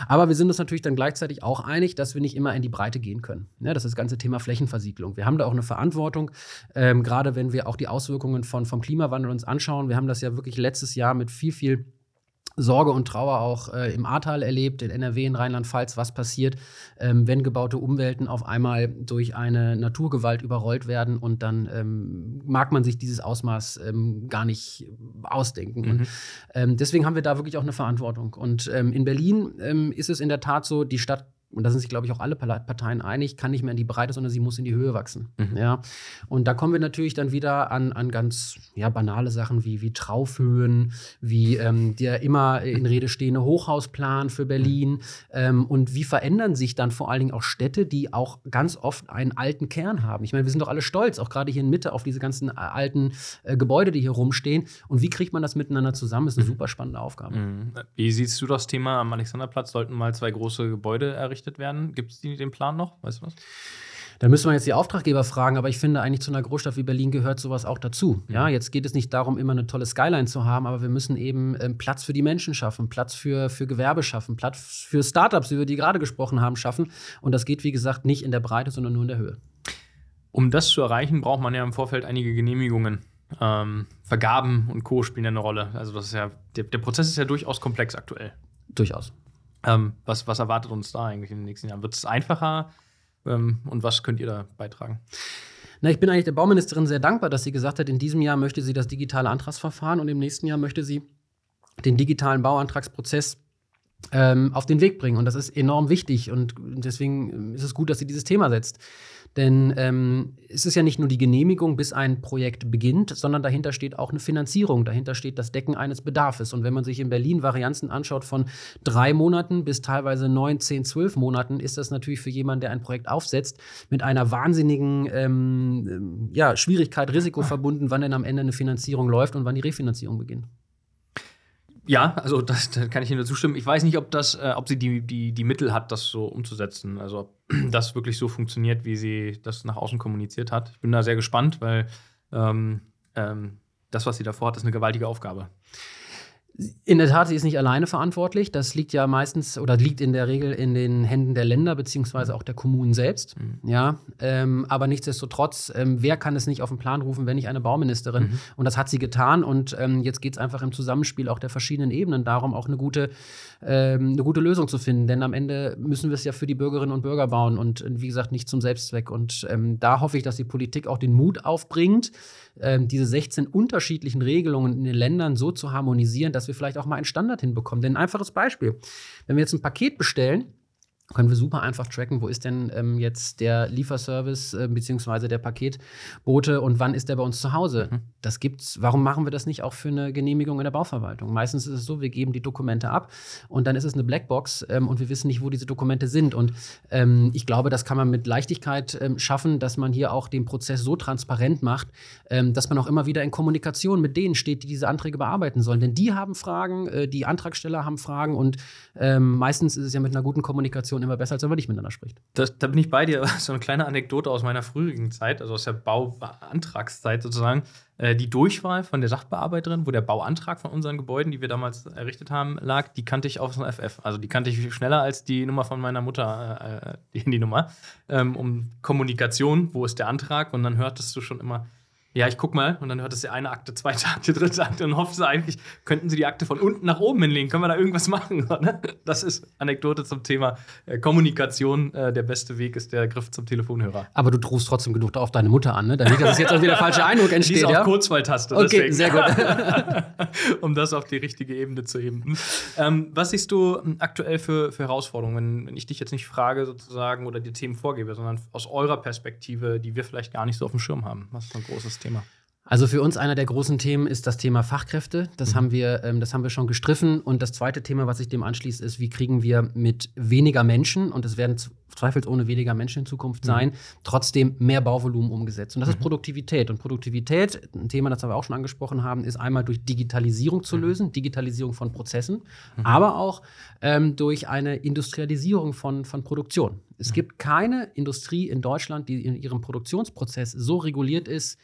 Aber wir sind uns natürlich dann gleichzeitig auch einig, dass wir nicht immer in die Breite gehen können. Ja, das ist das ganze Thema Flächenversiegelung. Wir haben da auch eine Verantwortung, ähm, gerade wenn wir auch die Auswirkungen von, vom Klimawandel uns anschauen, wir haben das ja wirklich letztes Jahr mit viel, viel Sorge und Trauer auch äh, im Ahrtal erlebt, in NRW, in Rheinland-Pfalz, was passiert, ähm, wenn gebaute Umwelten auf einmal durch eine Naturgewalt überrollt werden und dann ähm, mag man sich dieses Ausmaß ähm, gar nicht ausdenken. Mhm. Und, ähm, deswegen haben wir da wirklich auch eine Verantwortung. Und ähm, in Berlin ähm, ist es in der Tat so, die Stadt und da sind sich, glaube ich, auch alle Parteien einig, kann nicht mehr in die Breite, sondern sie muss in die Höhe wachsen. Mhm. Ja? Und da kommen wir natürlich dann wieder an, an ganz ja, banale Sachen wie, wie Traufhöhen, wie ähm, der immer in Rede stehende Hochhausplan für Berlin. Ähm, und wie verändern sich dann vor allen Dingen auch Städte, die auch ganz oft einen alten Kern haben. Ich meine, wir sind doch alle stolz, auch gerade hier in Mitte, auf diese ganzen äh, alten äh, Gebäude, die hier rumstehen. Und wie kriegt man das miteinander zusammen? Das ist eine mhm. super spannende Aufgabe. Mhm. Wie siehst du das Thema am Alexanderplatz? Sollten mal zwei große Gebäude errichtet errichtet werden? Gibt es den Plan noch? Weißt du was? Da müssen wir jetzt die Auftraggeber fragen, aber ich finde eigentlich zu einer Großstadt wie Berlin gehört sowas auch dazu. Ja, jetzt geht es nicht darum, immer eine tolle Skyline zu haben, aber wir müssen eben ähm, Platz für die Menschen schaffen, Platz für, für Gewerbe schaffen, Platz für Startups, über die gerade gesprochen haben, schaffen. Und das geht, wie gesagt, nicht in der Breite, sondern nur in der Höhe. Um das zu erreichen, braucht man ja im Vorfeld einige Genehmigungen. ähm, Vergaben und Co. spielen ja eine Rolle. Also das ist ja, der, der Prozess ist ja durchaus komplex aktuell. Durchaus. Ähm, was, was erwartet uns da eigentlich in den nächsten Jahren? Wird es einfacher? Ähm, und was könnt ihr da beitragen? Na, ich bin eigentlich der Bauministerin sehr dankbar, dass sie gesagt hat, in diesem Jahr möchte sie das digitale Antragsverfahren und im nächsten Jahr möchte sie den digitalen Bauantragsprozess ähm, auf den Weg bringen. Und das ist enorm wichtig und deswegen ist es gut, dass sie dieses Thema setzt. Denn ähm, es ist ja nicht nur die Genehmigung, bis ein Projekt beginnt, sondern dahinter steht auch eine Finanzierung. Dahinter steht das Decken eines Bedarfs. Und wenn man sich in Berlin Varianzen anschaut von drei Monaten bis teilweise neun, zehn, zwölf Monaten, ist das natürlich für jemanden, der ein Projekt aufsetzt, mit einer wahnsinnigen ähm, ja, Schwierigkeit, Risiko verbunden, wann denn am Ende eine Finanzierung läuft und wann die Refinanzierung beginnt. Ja, also da kann ich Ihnen zustimmen. Ich weiß nicht, ob das, äh, ob sie die, die, die Mittel hat, das so umzusetzen. Also ob das wirklich so funktioniert, wie sie das nach außen kommuniziert hat. Ich bin da sehr gespannt, weil ähm, ähm, das, was sie davor hat, ist eine gewaltige Aufgabe. In der Tat, sie ist nicht alleine verantwortlich. Das liegt ja meistens oder liegt in der Regel in den Händen der Länder beziehungsweise auch der Kommunen selbst. Mhm. Ja, ähm, aber nichtsdestotrotz, ähm, wer kann es nicht auf den Plan rufen, wenn nicht eine Bauministerin? Mhm. Und das hat sie getan. Und ähm, jetzt geht es einfach im Zusammenspiel auch der verschiedenen Ebenen darum, auch eine gute, ähm, eine gute Lösung zu finden. Denn am Ende müssen wir es ja für die Bürgerinnen und Bürger bauen und wie gesagt nicht zum Selbstzweck. Und ähm, da hoffe ich, dass die Politik auch den Mut aufbringt, ähm, diese 16 unterschiedlichen Regelungen in den Ländern so zu harmonisieren, dass wir vielleicht auch mal einen Standard hinbekommen. Denn ein einfaches Beispiel, wenn wir jetzt ein Paket bestellen, können wir super einfach tracken, wo ist denn ähm, jetzt der Lieferservice äh, beziehungsweise der Paketbote und wann ist der bei uns zu Hause? Mhm. Das gibt's. Warum machen wir das nicht auch für eine Genehmigung in der Bauverwaltung? Meistens ist es so, wir geben die Dokumente ab und dann ist es eine Blackbox ähm, und wir wissen nicht, wo diese Dokumente sind. Und ähm, ich glaube, das kann man mit Leichtigkeit ähm, schaffen, dass man hier auch den Prozess so transparent macht, ähm, dass man auch immer wieder in Kommunikation mit denen steht, die diese Anträge bearbeiten sollen. Denn die haben Fragen, äh, die Antragsteller haben Fragen und ähm, meistens ist es ja mit einer guten Kommunikation immer besser, als wenn man nicht miteinander spricht. Das, da bin ich bei dir. So eine kleine Anekdote aus meiner früheren Zeit, also aus der Bauantragszeit sozusagen. Äh, die Durchwahl von der Sachbearbeiterin, wo der Bauantrag von unseren Gebäuden, die wir damals errichtet haben, lag, die kannte ich aus dem FF. Also die kannte ich viel schneller als die Nummer von meiner Mutter, äh, die Handynummer. Ähm, um Kommunikation, wo ist der Antrag? Und dann hörtest du schon immer, ja, ich guck mal. Und dann hört es ja eine Akte, zweite Akte, dritte Akte und hoffst du eigentlich, könnten sie die Akte von unten nach oben hinlegen. Können wir da irgendwas machen? Das ist Anekdote zum Thema äh, Kommunikation. Äh, der beste Weg ist der Griff zum Telefonhörer. Aber du rufst trotzdem genug auf deine Mutter an, ne? Damit das jetzt auch wieder der falsche Eindruck entsteht. Die ist ja? auf Kurzwahltaste. Okay, deswegen. sehr gut. um das auf die richtige Ebene zu heben. Ähm, was siehst du ähm, aktuell für, für Herausforderungen, wenn, wenn ich dich jetzt nicht frage sozusagen oder dir Themen vorgebe, sondern aus eurer Perspektive, die wir vielleicht gar nicht so auf dem Schirm haben? Was ist ein großes Thema? Also für uns einer der großen Themen ist das Thema Fachkräfte. Das, mhm. haben wir, ähm, das haben wir schon gestriffen. Und das zweite Thema, was sich dem anschließt, ist, wie kriegen wir mit weniger Menschen, und es werden zweifelsohne weniger Menschen in Zukunft sein, mhm. trotzdem mehr Bauvolumen umgesetzt. Und das mhm. ist Produktivität. Und Produktivität, ein Thema, das wir auch schon angesprochen haben, ist einmal durch Digitalisierung zu mhm. lösen, Digitalisierung von Prozessen, mhm. aber auch ähm, durch eine Industrialisierung von, von Produktion. Es mhm. gibt keine Industrie in Deutschland, die in ihrem Produktionsprozess so reguliert ist,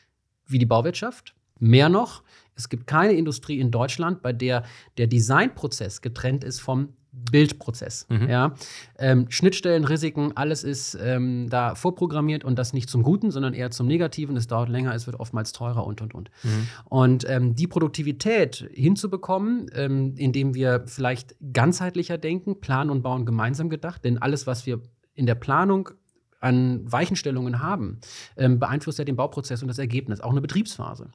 wie die Bauwirtschaft. Mehr noch, es gibt keine Industrie in Deutschland, bei der der Designprozess getrennt ist vom Bildprozess. Mhm. Ja? Ähm, Schnittstellen, Risiken, alles ist ähm, da vorprogrammiert und das nicht zum Guten, sondern eher zum Negativen. Es dauert länger, es wird oftmals teurer und und und. Mhm. Und ähm, die Produktivität hinzubekommen, ähm, indem wir vielleicht ganzheitlicher denken, planen und bauen gemeinsam gedacht, denn alles, was wir in der Planung an Weichenstellungen haben, ähm, beeinflusst ja den Bauprozess und das Ergebnis, auch eine Betriebsphase.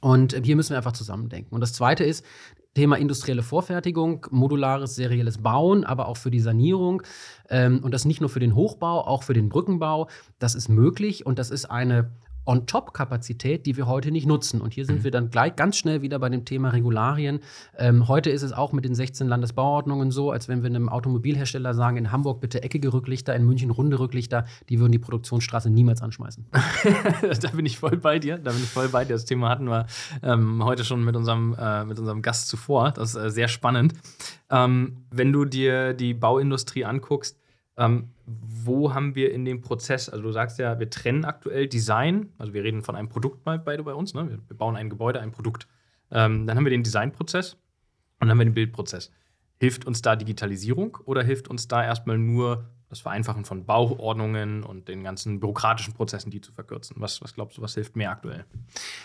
Und äh, hier müssen wir einfach zusammendenken. Und das Zweite ist, Thema industrielle Vorfertigung, modulares, serielles Bauen, aber auch für die Sanierung. Ähm, und das nicht nur für den Hochbau, auch für den Brückenbau. Das ist möglich und das ist eine On-Top-Kapazität, die wir heute nicht nutzen. Und hier sind mhm. wir dann gleich ganz schnell wieder bei dem Thema Regularien. Ähm, heute ist es auch mit den 16 Landesbauordnungen so, als wenn wir einem Automobilhersteller sagen, in Hamburg bitte eckige Rücklichter, in München runde Rücklichter, die würden die Produktionsstraße niemals anschmeißen. da bin ich voll bei dir. Da bin ich voll bei dir. Das Thema hatten wir ähm, heute schon mit unserem, äh, mit unserem Gast zuvor. Das ist äh, sehr spannend. Ähm, wenn du dir die Bauindustrie anguckst, ähm, wo haben wir in dem Prozess, also du sagst ja, wir trennen aktuell Design, also wir reden von einem Produkt bei, beide bei uns, ne? wir bauen ein Gebäude, ein Produkt. Ähm, dann haben wir den Designprozess und dann haben wir den Bildprozess. Hilft uns da Digitalisierung oder hilft uns da erstmal nur das Vereinfachen von Bauordnungen und den ganzen bürokratischen Prozessen, die zu verkürzen. Was, was glaubst du, was hilft mir aktuell?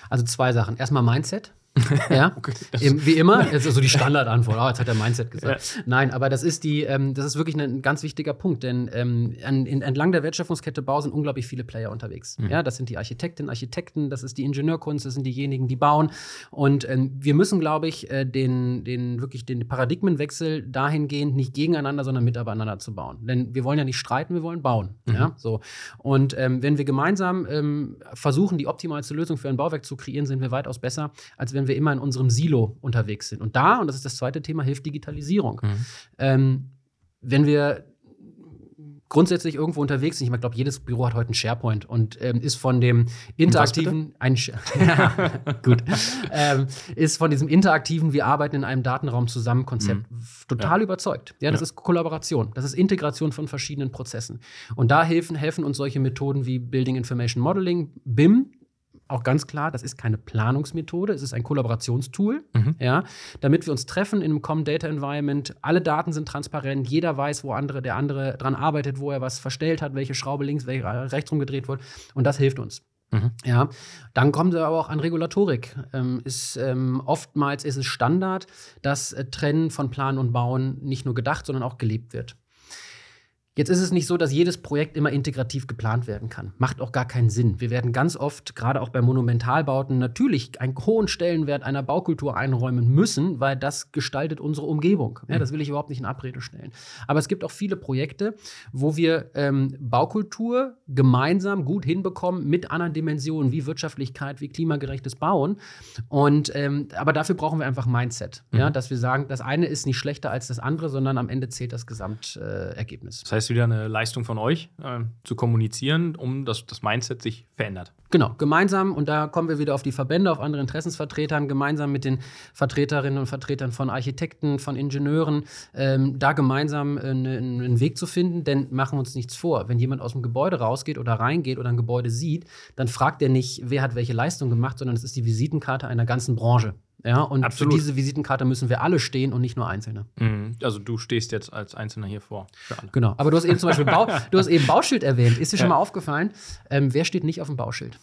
Also zwei Sachen. Erstmal Mindset. Ja, okay, wie immer, jetzt ist so die Standardantwort. Oh, jetzt hat er Mindset gesagt. Ja. Nein, aber das ist die, ähm, das ist wirklich ein ganz wichtiger Punkt, denn ähm, an, in, entlang der Wertschöpfungskette Bau sind unglaublich viele Player unterwegs. Mhm. Ja, das sind die Architektinnen, Architekten, das ist die Ingenieurkunst, das sind diejenigen, die bauen. Und ähm, wir müssen, glaube ich, äh, den, den wirklich den Paradigmenwechsel dahingehend nicht gegeneinander, sondern miteinander zu bauen. Denn wir wollen ja nicht streiten, wir wollen bauen. Mhm. Ja, so. Und ähm, wenn wir gemeinsam ähm, versuchen, die optimalste Lösung für ein Bauwerk zu kreieren, sind wir weitaus besser, als wenn wir immer in unserem Silo unterwegs sind. Und da, und das ist das zweite Thema, hilft Digitalisierung. Mhm. Ähm, wenn wir grundsätzlich irgendwo unterwegs sind. Ich glaube, jedes Büro hat heute einen SharePoint und ähm, ist von dem interaktiven, ein ja, gut, ähm, ist von diesem interaktiven, wir arbeiten in einem Datenraum zusammen Konzept mhm. total ja. überzeugt. Ja, das ja. ist Kollaboration, das ist Integration von verschiedenen Prozessen. Und da helfen, helfen uns solche Methoden wie Building Information Modeling, BIM, auch ganz klar, das ist keine Planungsmethode, es ist ein Kollaborationstool, mhm. ja, damit wir uns treffen in einem Common Data Environment. Alle Daten sind transparent, jeder weiß, wo andere, der andere dran arbeitet, wo er was verstellt hat, welche Schraube links, welche rechts rumgedreht wird. Und das hilft uns. Mhm. Ja, dann kommen sie aber auch an Regulatorik. Ähm, ist, ähm, oftmals ist es Standard, dass äh, Trennen von Plan und Bauen nicht nur gedacht, sondern auch gelebt wird. Jetzt ist es nicht so, dass jedes Projekt immer integrativ geplant werden kann. Macht auch gar keinen Sinn. Wir werden ganz oft, gerade auch bei Monumentalbauten, natürlich einen hohen Stellenwert einer Baukultur einräumen müssen, weil das gestaltet unsere Umgebung. Ja, das will ich überhaupt nicht in Abrede stellen. Aber es gibt auch viele Projekte, wo wir ähm, Baukultur gemeinsam gut hinbekommen mit anderen Dimensionen wie Wirtschaftlichkeit, wie klimagerechtes Bauen. Und ähm, aber dafür brauchen wir einfach Mindset. Mhm. Ja, dass wir sagen, das eine ist nicht schlechter als das andere, sondern am Ende zählt das Gesamtergebnis. Äh, das heißt, ist wieder eine Leistung von euch, äh, zu kommunizieren, um dass das Mindset sich verändert. Genau, gemeinsam, und da kommen wir wieder auf die Verbände, auf andere Interessensvertretern, gemeinsam mit den Vertreterinnen und Vertretern von Architekten, von Ingenieuren, ähm, da gemeinsam einen, einen Weg zu finden, denn machen wir uns nichts vor. Wenn jemand aus dem Gebäude rausgeht oder reingeht oder ein Gebäude sieht, dann fragt er nicht, wer hat welche Leistung gemacht, sondern es ist die Visitenkarte einer ganzen Branche. Ja, und Absolut. für diese Visitenkarte müssen wir alle stehen und nicht nur Einzelne. Mhm. Also du stehst jetzt als Einzelner hier vor. Genau. Aber du hast eben zum Beispiel Bau, du hast eben Bauschild erwähnt. Ist dir ja. schon mal aufgefallen? Ähm, wer steht nicht auf dem Bauschild?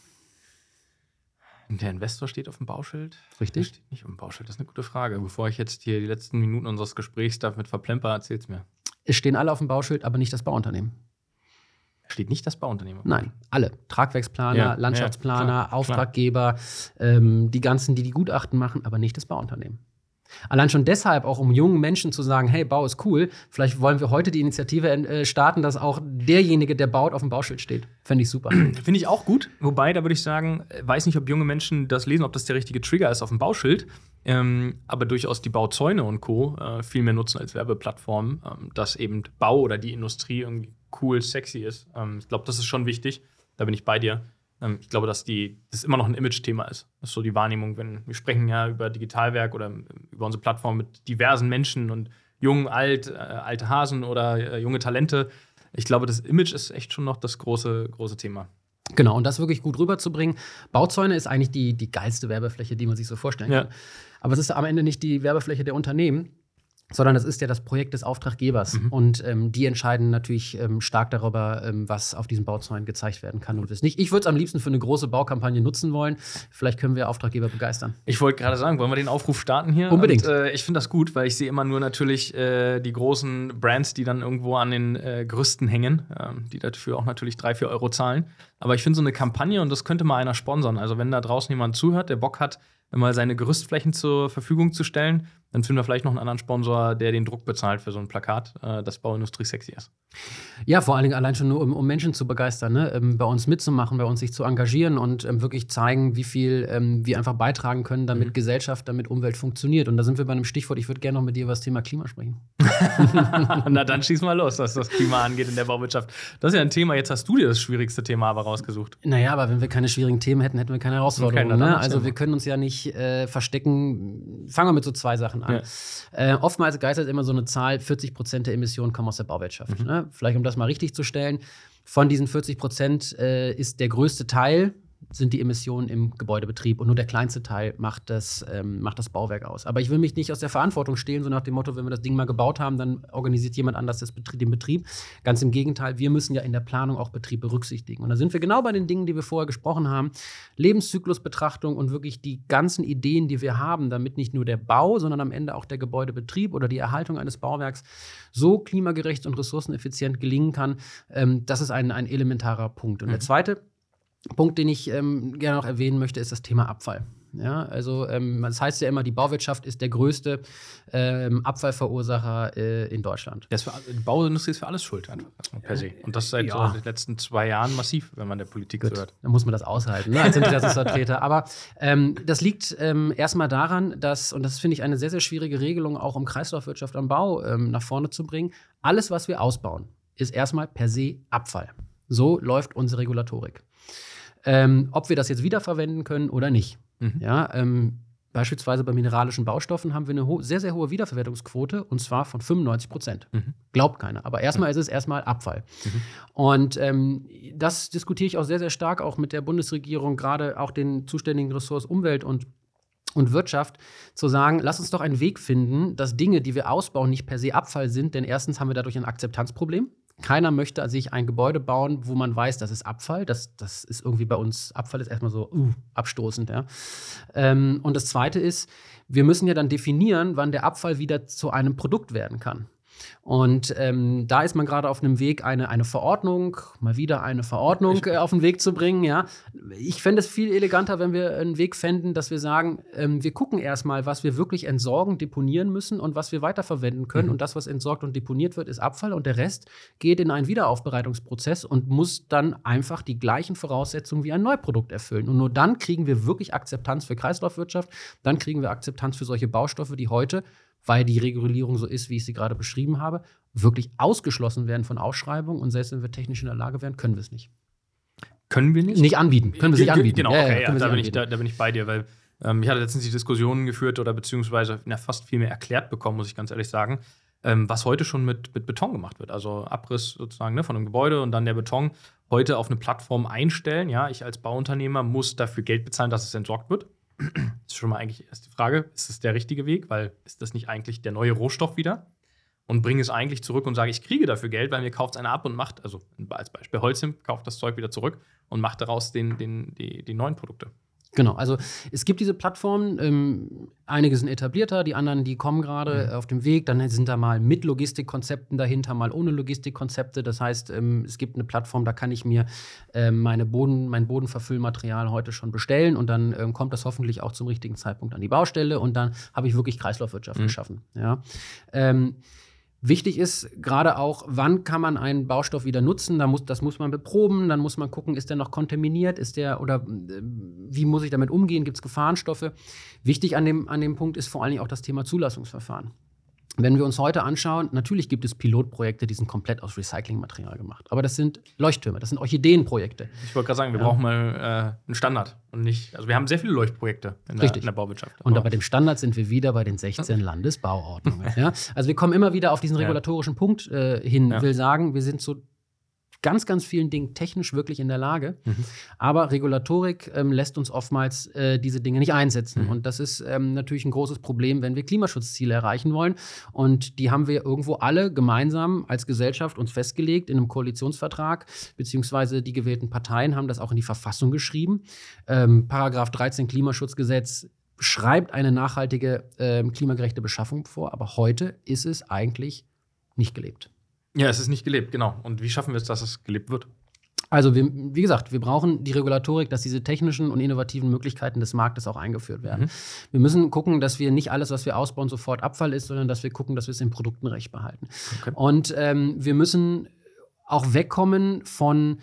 Der Investor steht auf dem Bauschild? Richtig. steht nicht auf dem Bauschild. Das ist eine gute Frage. Bevor ich jetzt hier die letzten Minuten unseres Gesprächs damit verplemper, erzähl's mir. Es stehen alle auf dem Bauschild, aber nicht das Bauunternehmen. Steht nicht das Bauunternehmen? Nein, alle. Tragwerksplaner, ja, Landschaftsplaner, ja, klar, Auftraggeber, ähm, die ganzen, die die Gutachten machen, aber nicht das Bauunternehmen. Allein schon deshalb, auch um jungen Menschen zu sagen, hey, Bau ist cool, vielleicht wollen wir heute die Initiative äh, starten, dass auch derjenige, der baut, auf dem Bauschild steht. Fände ich super. Finde ich auch gut. Wobei, da würde ich sagen, äh, weiß nicht, ob junge Menschen das lesen, ob das der richtige Trigger ist auf dem Bauschild. Ähm, aber durchaus die Bauzäune und Co. Äh, viel mehr nutzen als Werbeplattform, ähm, dass eben Bau oder die Industrie irgendwie cool, sexy ist. Ähm, ich glaube, das ist schon wichtig. Da bin ich bei dir. Ähm, ich glaube, dass die, das immer noch ein Image-Thema ist. Das ist so die Wahrnehmung, wenn wir sprechen ja über Digitalwerk oder über unsere Plattform mit diversen Menschen und jung, alt, äh, alte Hasen oder äh, junge Talente. Ich glaube, das Image ist echt schon noch das große, große Thema. Genau, und das wirklich gut rüberzubringen. Bauzäune ist eigentlich die, die geilste Werbefläche, die man sich so vorstellen kann. Ja. Aber es ist am Ende nicht die Werbefläche der Unternehmen, sondern es ist ja das Projekt des Auftraggebers. Mhm. Und ähm, die entscheiden natürlich ähm, stark darüber, ähm, was auf diesem Bauzäunen gezeigt werden kann und was nicht. Ich würde es am liebsten für eine große Baukampagne nutzen wollen. Vielleicht können wir Auftraggeber begeistern. Ich wollte gerade sagen, wollen wir den Aufruf starten hier? Unbedingt. Und, äh, ich finde das gut, weil ich sehe immer nur natürlich äh, die großen Brands, die dann irgendwo an den äh, Gerüsten hängen, ähm, die dafür auch natürlich drei, vier Euro zahlen. Aber ich finde so eine Kampagne, und das könnte mal einer sponsern. Also wenn da draußen jemand zuhört, der Bock hat, mal seine Gerüstflächen zur Verfügung zu stellen, dann finden wir vielleicht noch einen anderen Sponsor, der den Druck bezahlt für so ein Plakat, äh, dass Bauindustrie sexy ist. Ja, vor allen Dingen allein schon nur, um, um Menschen zu begeistern, ne? ähm, bei uns mitzumachen, bei uns sich zu engagieren und ähm, wirklich zeigen, wie viel ähm, wir einfach beitragen können, damit mhm. Gesellschaft, damit Umwelt funktioniert. Und da sind wir bei einem Stichwort, ich würde gerne noch mit dir über das Thema Klima sprechen. Na, dann schieß mal los, was das Klima angeht in der Bauwirtschaft. Das ist ja ein Thema, jetzt hast du dir das schwierigste Thema aber rausgesucht. Naja, aber wenn wir keine schwierigen Themen hätten, hätten wir keine Herausforderungen. Okay, ne? Also wir können uns ja nicht äh, verstecken. Fangen wir mit so zwei Sachen an. Ja. Äh, oftmals geistert immer so eine Zahl, 40 Prozent der Emissionen kommen aus der Bauwirtschaft. Mhm. Ne? Vielleicht um das mal richtig zu stellen. Von diesen 40 Prozent äh, ist der größte Teil sind die Emissionen im Gebäudebetrieb und nur der kleinste Teil macht das, ähm, macht das Bauwerk aus. Aber ich will mich nicht aus der Verantwortung stehlen, so nach dem Motto, wenn wir das Ding mal gebaut haben, dann organisiert jemand anders das Betrieb, den Betrieb. Ganz im Gegenteil, wir müssen ja in der Planung auch Betrieb berücksichtigen. Und da sind wir genau bei den Dingen, die wir vorher gesprochen haben. Lebenszyklusbetrachtung und wirklich die ganzen Ideen, die wir haben, damit nicht nur der Bau, sondern am Ende auch der Gebäudebetrieb oder die Erhaltung eines Bauwerks so klimagerecht und ressourceneffizient gelingen kann. Ähm, das ist ein, ein elementarer Punkt. Und mhm. der zweite Punkt, den ich ähm, gerne noch erwähnen möchte, ist das Thema Abfall. Ja, also ähm, das heißt ja immer, die Bauwirtschaft ist der größte ähm, Abfallverursacher äh, in Deutschland. Für, die Bauindustrie ist für alles schuld, einfach per se. Und das seit ja. so den letzten zwei Jahren massiv, wenn man der Politik Gut, hört. Dann muss man das aushalten, ne, als Interessensvertreter. Aber ähm, das liegt ähm, erstmal daran, dass, und das finde ich eine sehr, sehr schwierige Regelung, auch um Kreislaufwirtschaft am Bau ähm, nach vorne zu bringen, alles, was wir ausbauen, ist erstmal per se Abfall. So läuft unsere Regulatorik ähm, ob wir das jetzt wiederverwenden können oder nicht. Mhm. Ja, ähm, Beispielsweise bei mineralischen Baustoffen haben wir eine sehr, sehr hohe Wiederverwertungsquote und zwar von 95 Prozent. Mhm. Glaubt keiner. Aber erstmal ist es erstmal Abfall. Mhm. Und ähm, das diskutiere ich auch sehr, sehr stark auch mit der Bundesregierung, gerade auch den zuständigen Ressorts Umwelt und und Wirtschaft zu sagen, lass uns doch einen Weg finden, dass Dinge, die wir ausbauen, nicht per se Abfall sind, denn erstens haben wir dadurch ein Akzeptanzproblem. Keiner möchte sich ein Gebäude bauen, wo man weiß, das ist Abfall. Das, das ist irgendwie bei uns, Abfall ist erstmal so uh, abstoßend. Ja. Ähm, und das Zweite ist, wir müssen ja dann definieren, wann der Abfall wieder zu einem Produkt werden kann. Und ähm, da ist man gerade auf einem Weg, eine, eine Verordnung, mal wieder eine Verordnung äh, auf den Weg zu bringen. Ja. Ich fände es viel eleganter, wenn wir einen Weg fänden, dass wir sagen, ähm, wir gucken erstmal, was wir wirklich entsorgen, deponieren müssen und was wir weiterverwenden können. Mhm. Und das, was entsorgt und deponiert wird, ist Abfall und der Rest geht in einen Wiederaufbereitungsprozess und muss dann einfach die gleichen Voraussetzungen wie ein Neuprodukt erfüllen. Und nur dann kriegen wir wirklich Akzeptanz für Kreislaufwirtschaft, dann kriegen wir Akzeptanz für solche Baustoffe, die heute weil die Regulierung so ist, wie ich sie gerade beschrieben habe, wirklich ausgeschlossen werden von Ausschreibungen. Und selbst wenn wir technisch in der Lage wären, können wir es nicht. Können wir nicht? Nicht anbieten. Können wir es nicht anbieten. Genau, okay, ja, ja, da, bin ich, da, da, bin ich bei dir, weil ähm, ich hatte letztens die Diskussionen geführt oder beziehungsweise na, fast viel mehr erklärt bekommen, muss ich ganz ehrlich sagen, ähm, was heute schon mit, mit Beton gemacht wird. Also Abriss sozusagen ne, von einem Gebäude und dann der Beton heute auf eine Plattform einstellen. Ja, ich als Bauunternehmer muss dafür Geld bezahlen, dass es entsorgt wird. Ist schon mal eigentlich erst die Frage, ist das der richtige Weg? Weil ist das nicht eigentlich der neue Rohstoff wieder? Und bringe es eigentlich zurück und sage, ich kriege dafür Geld, weil mir kauft es einer ab und macht, also als Beispiel Holzim, kauft das Zeug wieder zurück und macht daraus den, den, die, die neuen Produkte. Genau, also es gibt diese Plattformen, ähm, einige sind etablierter, die anderen, die kommen gerade mhm. auf dem Weg. Dann sind da mal mit Logistikkonzepten dahinter, mal ohne Logistikkonzepte. Das heißt, ähm, es gibt eine Plattform, da kann ich mir ähm, meine Boden, mein Bodenverfüllmaterial heute schon bestellen und dann ähm, kommt das hoffentlich auch zum richtigen Zeitpunkt an die Baustelle und dann habe ich wirklich Kreislaufwirtschaft mhm. geschaffen. Ja. Wichtig ist gerade auch, wann kann man einen Baustoff wieder nutzen? Da muss, das muss man beproben, dann muss man gucken, ist der noch kontaminiert, ist der oder äh, wie muss ich damit umgehen? Gibt es Gefahrenstoffe? Wichtig an dem, an dem Punkt ist vor allen Dingen auch das Thema Zulassungsverfahren. Wenn wir uns heute anschauen, natürlich gibt es Pilotprojekte, die sind komplett aus Recyclingmaterial gemacht. Aber das sind Leuchttürme, das sind Orchideenprojekte. Ich wollte gerade sagen, wir ja. brauchen mal äh, einen Standard und nicht. Also wir haben sehr viele Leuchtprojekte in, der, in der, Bauwirtschaft. Und bei dem Standard sind wir wieder bei den 16 Landesbauordnungen. ja? Also wir kommen immer wieder auf diesen regulatorischen. Punkt äh, hin. Ja. Will sagen, wir sind so ganz, ganz vielen Dingen technisch wirklich in der Lage. Mhm. Aber Regulatorik ähm, lässt uns oftmals äh, diese Dinge nicht einsetzen. Mhm. Und das ist ähm, natürlich ein großes Problem, wenn wir Klimaschutzziele erreichen wollen. Und die haben wir irgendwo alle gemeinsam als Gesellschaft uns festgelegt in einem Koalitionsvertrag, beziehungsweise die gewählten Parteien haben das auch in die Verfassung geschrieben. Ähm, Paragraph 13 Klimaschutzgesetz schreibt eine nachhaltige, äh, klimagerechte Beschaffung vor, aber heute ist es eigentlich nicht gelebt. Ja, es ist nicht gelebt, genau. Und wie schaffen wir es, dass es gelebt wird? Also, wir, wie gesagt, wir brauchen die Regulatorik, dass diese technischen und innovativen Möglichkeiten des Marktes auch eingeführt werden. Mhm. Wir müssen gucken, dass wir nicht alles, was wir ausbauen, sofort Abfall ist, sondern dass wir gucken, dass wir es im Produktenrecht behalten. Okay. Und ähm, wir müssen auch wegkommen von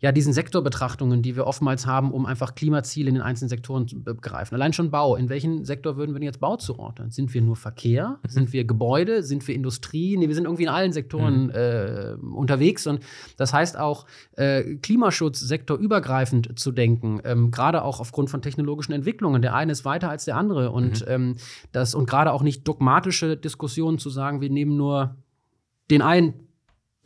ja, diesen Sektorbetrachtungen, die wir oftmals haben, um einfach Klimaziele in den einzelnen Sektoren zu begreifen. Allein schon Bau. In welchen Sektor würden wir denn jetzt Bau zuordnen? Sind wir nur Verkehr? Mhm. Sind wir Gebäude? Sind wir Industrie? Nee, wir sind irgendwie in allen Sektoren mhm. äh, unterwegs. Und das heißt auch, äh, Klimaschutz sektorübergreifend zu denken, ähm, gerade auch aufgrund von technologischen Entwicklungen. Der eine ist weiter als der andere. Und, mhm. ähm, und gerade auch nicht dogmatische Diskussionen zu sagen, wir nehmen nur den einen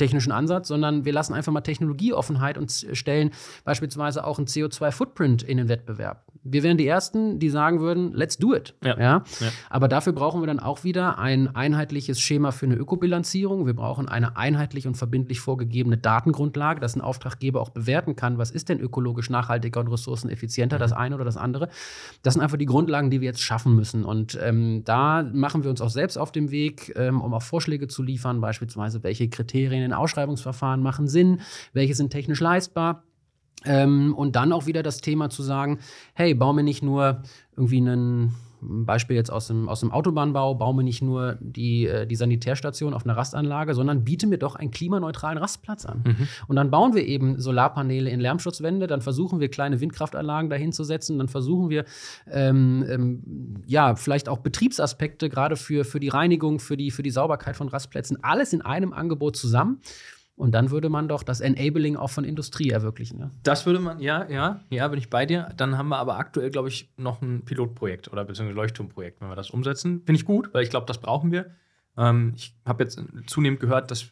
technischen Ansatz, sondern wir lassen einfach mal Technologieoffenheit und stellen beispielsweise auch einen CO2-Footprint in den Wettbewerb. Wir wären die Ersten, die sagen würden, let's do it. Ja. ja. Ja? Aber dafür brauchen wir dann auch wieder ein einheitliches Schema für eine Ökobilanzierung. Wir brauchen eine einheitlich und verbindlich vorgegebene Datengrundlage, dass ein Auftraggeber auch bewerten kann, was ist denn ökologisch nachhaltiger und ressourceneffizienter, das eine oder das andere. Das sind einfach die Grundlagen, die wir jetzt schaffen müssen. Und ähm, da machen wir uns auch selbst auf dem Weg, ähm, um auch Vorschläge zu liefern, beispielsweise, welche Kriterien in Ausschreibungsverfahren machen Sinn, welche sind technisch leistbar. Ähm, und dann auch wieder das Thema zu sagen, hey, baue mir nicht nur irgendwie einen Beispiel jetzt aus dem, aus dem Autobahnbau, baue mir nicht nur die, äh, die Sanitärstation auf einer Rastanlage, sondern biete mir doch einen klimaneutralen Rastplatz an. Mhm. Und dann bauen wir eben Solarpaneele in Lärmschutzwände, dann versuchen wir kleine Windkraftanlagen dahin zu setzen, dann versuchen wir ähm, ähm, ja vielleicht auch Betriebsaspekte gerade für, für die Reinigung, für die, für die Sauberkeit von Rastplätzen, alles in einem Angebot zusammen. Und dann würde man doch das Enabling auch von Industrie erwirklichen. Ne? Das würde man, ja, ja, ja, bin ich bei dir. Dann haben wir aber aktuell, glaube ich, noch ein Pilotprojekt oder beziehungsweise Leuchtturmprojekt, wenn wir das umsetzen. Finde ich gut, weil ich glaube, das brauchen wir. Ähm, ich habe jetzt zunehmend gehört, dass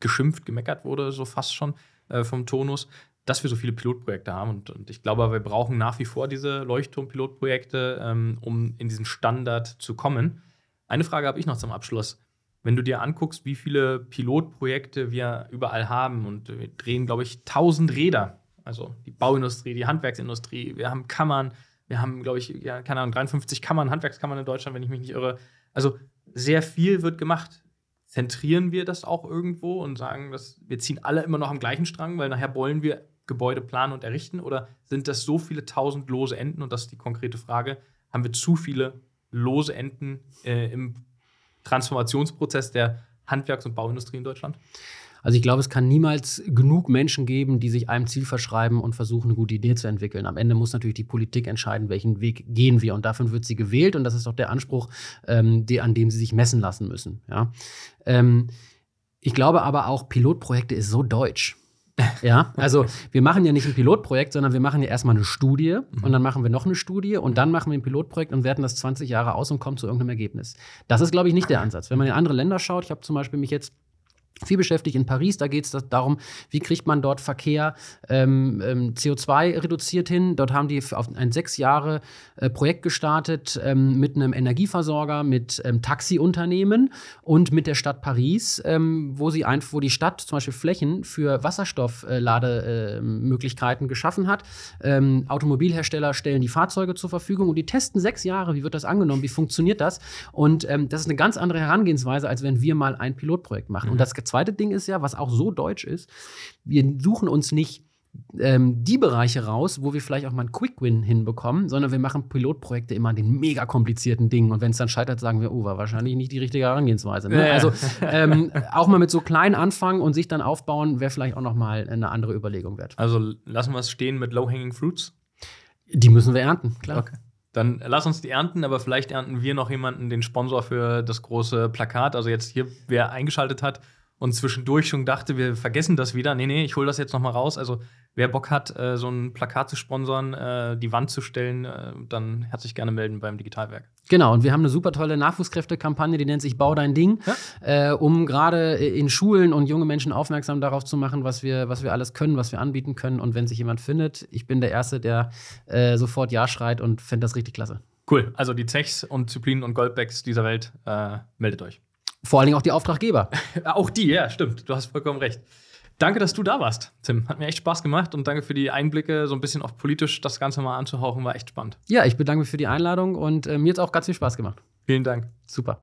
geschimpft, gemeckert wurde, so fast schon äh, vom Tonus, dass wir so viele Pilotprojekte haben. Und, und ich glaube, wir brauchen nach wie vor diese Leuchtturm-Pilotprojekte, ähm, um in diesen Standard zu kommen. Eine Frage habe ich noch zum Abschluss wenn du dir anguckst, wie viele Pilotprojekte wir überall haben und wir drehen, glaube ich, 1000 Räder. Also die Bauindustrie, die Handwerksindustrie, wir haben Kammern, wir haben, glaube ich, ja, keine Ahnung, 53 Kammern, Handwerkskammern in Deutschland, wenn ich mich nicht irre. Also sehr viel wird gemacht. Zentrieren wir das auch irgendwo und sagen, dass wir ziehen alle immer noch am gleichen Strang, weil nachher wollen wir Gebäude planen und errichten? Oder sind das so viele tausend lose Enden? Und das ist die konkrete Frage. Haben wir zu viele lose Enden äh, im Transformationsprozess der Handwerks- und Bauindustrie in Deutschland? Also ich glaube, es kann niemals genug Menschen geben, die sich einem Ziel verschreiben und versuchen, eine gute Idee zu entwickeln. Am Ende muss natürlich die Politik entscheiden, welchen Weg gehen wir. Und dafür wird sie gewählt. Und das ist auch der Anspruch, ähm, die, an dem sie sich messen lassen müssen. Ja? Ähm, ich glaube aber auch, Pilotprojekte ist so deutsch. Ja, also wir machen ja nicht ein Pilotprojekt, sondern wir machen ja erstmal eine Studie mhm. und dann machen wir noch eine Studie und dann machen wir ein Pilotprojekt und werten das 20 Jahre aus und kommen zu irgendeinem Ergebnis. Das ist, glaube ich, nicht der Ansatz. Wenn man in andere Länder schaut, ich habe zum Beispiel mich jetzt viel beschäftigt in Paris. Da geht es darum, wie kriegt man dort Verkehr ähm, ähm CO2 reduziert hin. Dort haben die auf ein sechs Jahre äh, Projekt gestartet ähm, mit einem Energieversorger, mit ähm, Taxiunternehmen und mit der Stadt Paris, ähm, wo sie ein, wo die Stadt zum Beispiel Flächen für Wasserstofflademöglichkeiten äh, geschaffen hat. Ähm, Automobilhersteller stellen die Fahrzeuge zur Verfügung und die testen sechs Jahre, wie wird das angenommen, wie funktioniert das. Und das ist eine ganz andere Herangehensweise, als wenn wir mal ein Pilotprojekt machen. Mhm. Und das zweite Ding ist ja, was auch so deutsch ist, wir suchen uns nicht ähm, die Bereiche raus, wo wir vielleicht auch mal einen Quick-Win hinbekommen, sondern wir machen Pilotprojekte immer an den mega komplizierten Dingen. Und wenn es dann scheitert, sagen wir, oh, war wahrscheinlich nicht die richtige Herangehensweise. Ne? Ja. Also ähm, auch mal mit so klein anfangen und sich dann aufbauen, wäre vielleicht auch noch mal eine andere Überlegung wert. Also lassen wir es stehen mit Low-Hanging Fruits? Die müssen wir ernten, klar. Okay. Dann lass uns die ernten, aber vielleicht ernten wir noch jemanden, den Sponsor für das große Plakat. Also jetzt hier, wer eingeschaltet hat und zwischendurch schon dachte, wir vergessen das wieder. Nee, nee, ich hole das jetzt noch mal raus. Also, wer Bock hat, äh, so ein Plakat zu sponsern, äh, die Wand zu stellen, äh, dann herzlich gerne melden beim Digitalwerk. Genau, und wir haben eine super tolle Nachwuchskräftekampagne, die nennt sich Bau dein Ding, ja? Äh, um gerade in Schulen und junge Menschen aufmerksam darauf zu machen, was wir, was wir alles können, was wir anbieten können. Und wenn sich jemand findet, ich bin der Erste, der äh, sofort Ja schreit und fände das richtig klasse. Cool. Also die Zechs und Zyplinen und Goldbacks dieser Welt, äh, meldet euch. Vor allen Dingen auch die Auftraggeber. auch die, ja, stimmt. Du hast vollkommen recht. Danke, dass du da warst, Tim. Hat mir echt Spaß gemacht und danke für die Einblicke, so ein bisschen auch politisch das Ganze mal anzuhauchen, war echt spannend. Ja, ich bedanke mich für die Einladung und äh, mir hat es auch ganz viel Spaß gemacht. Vielen Dank. Super.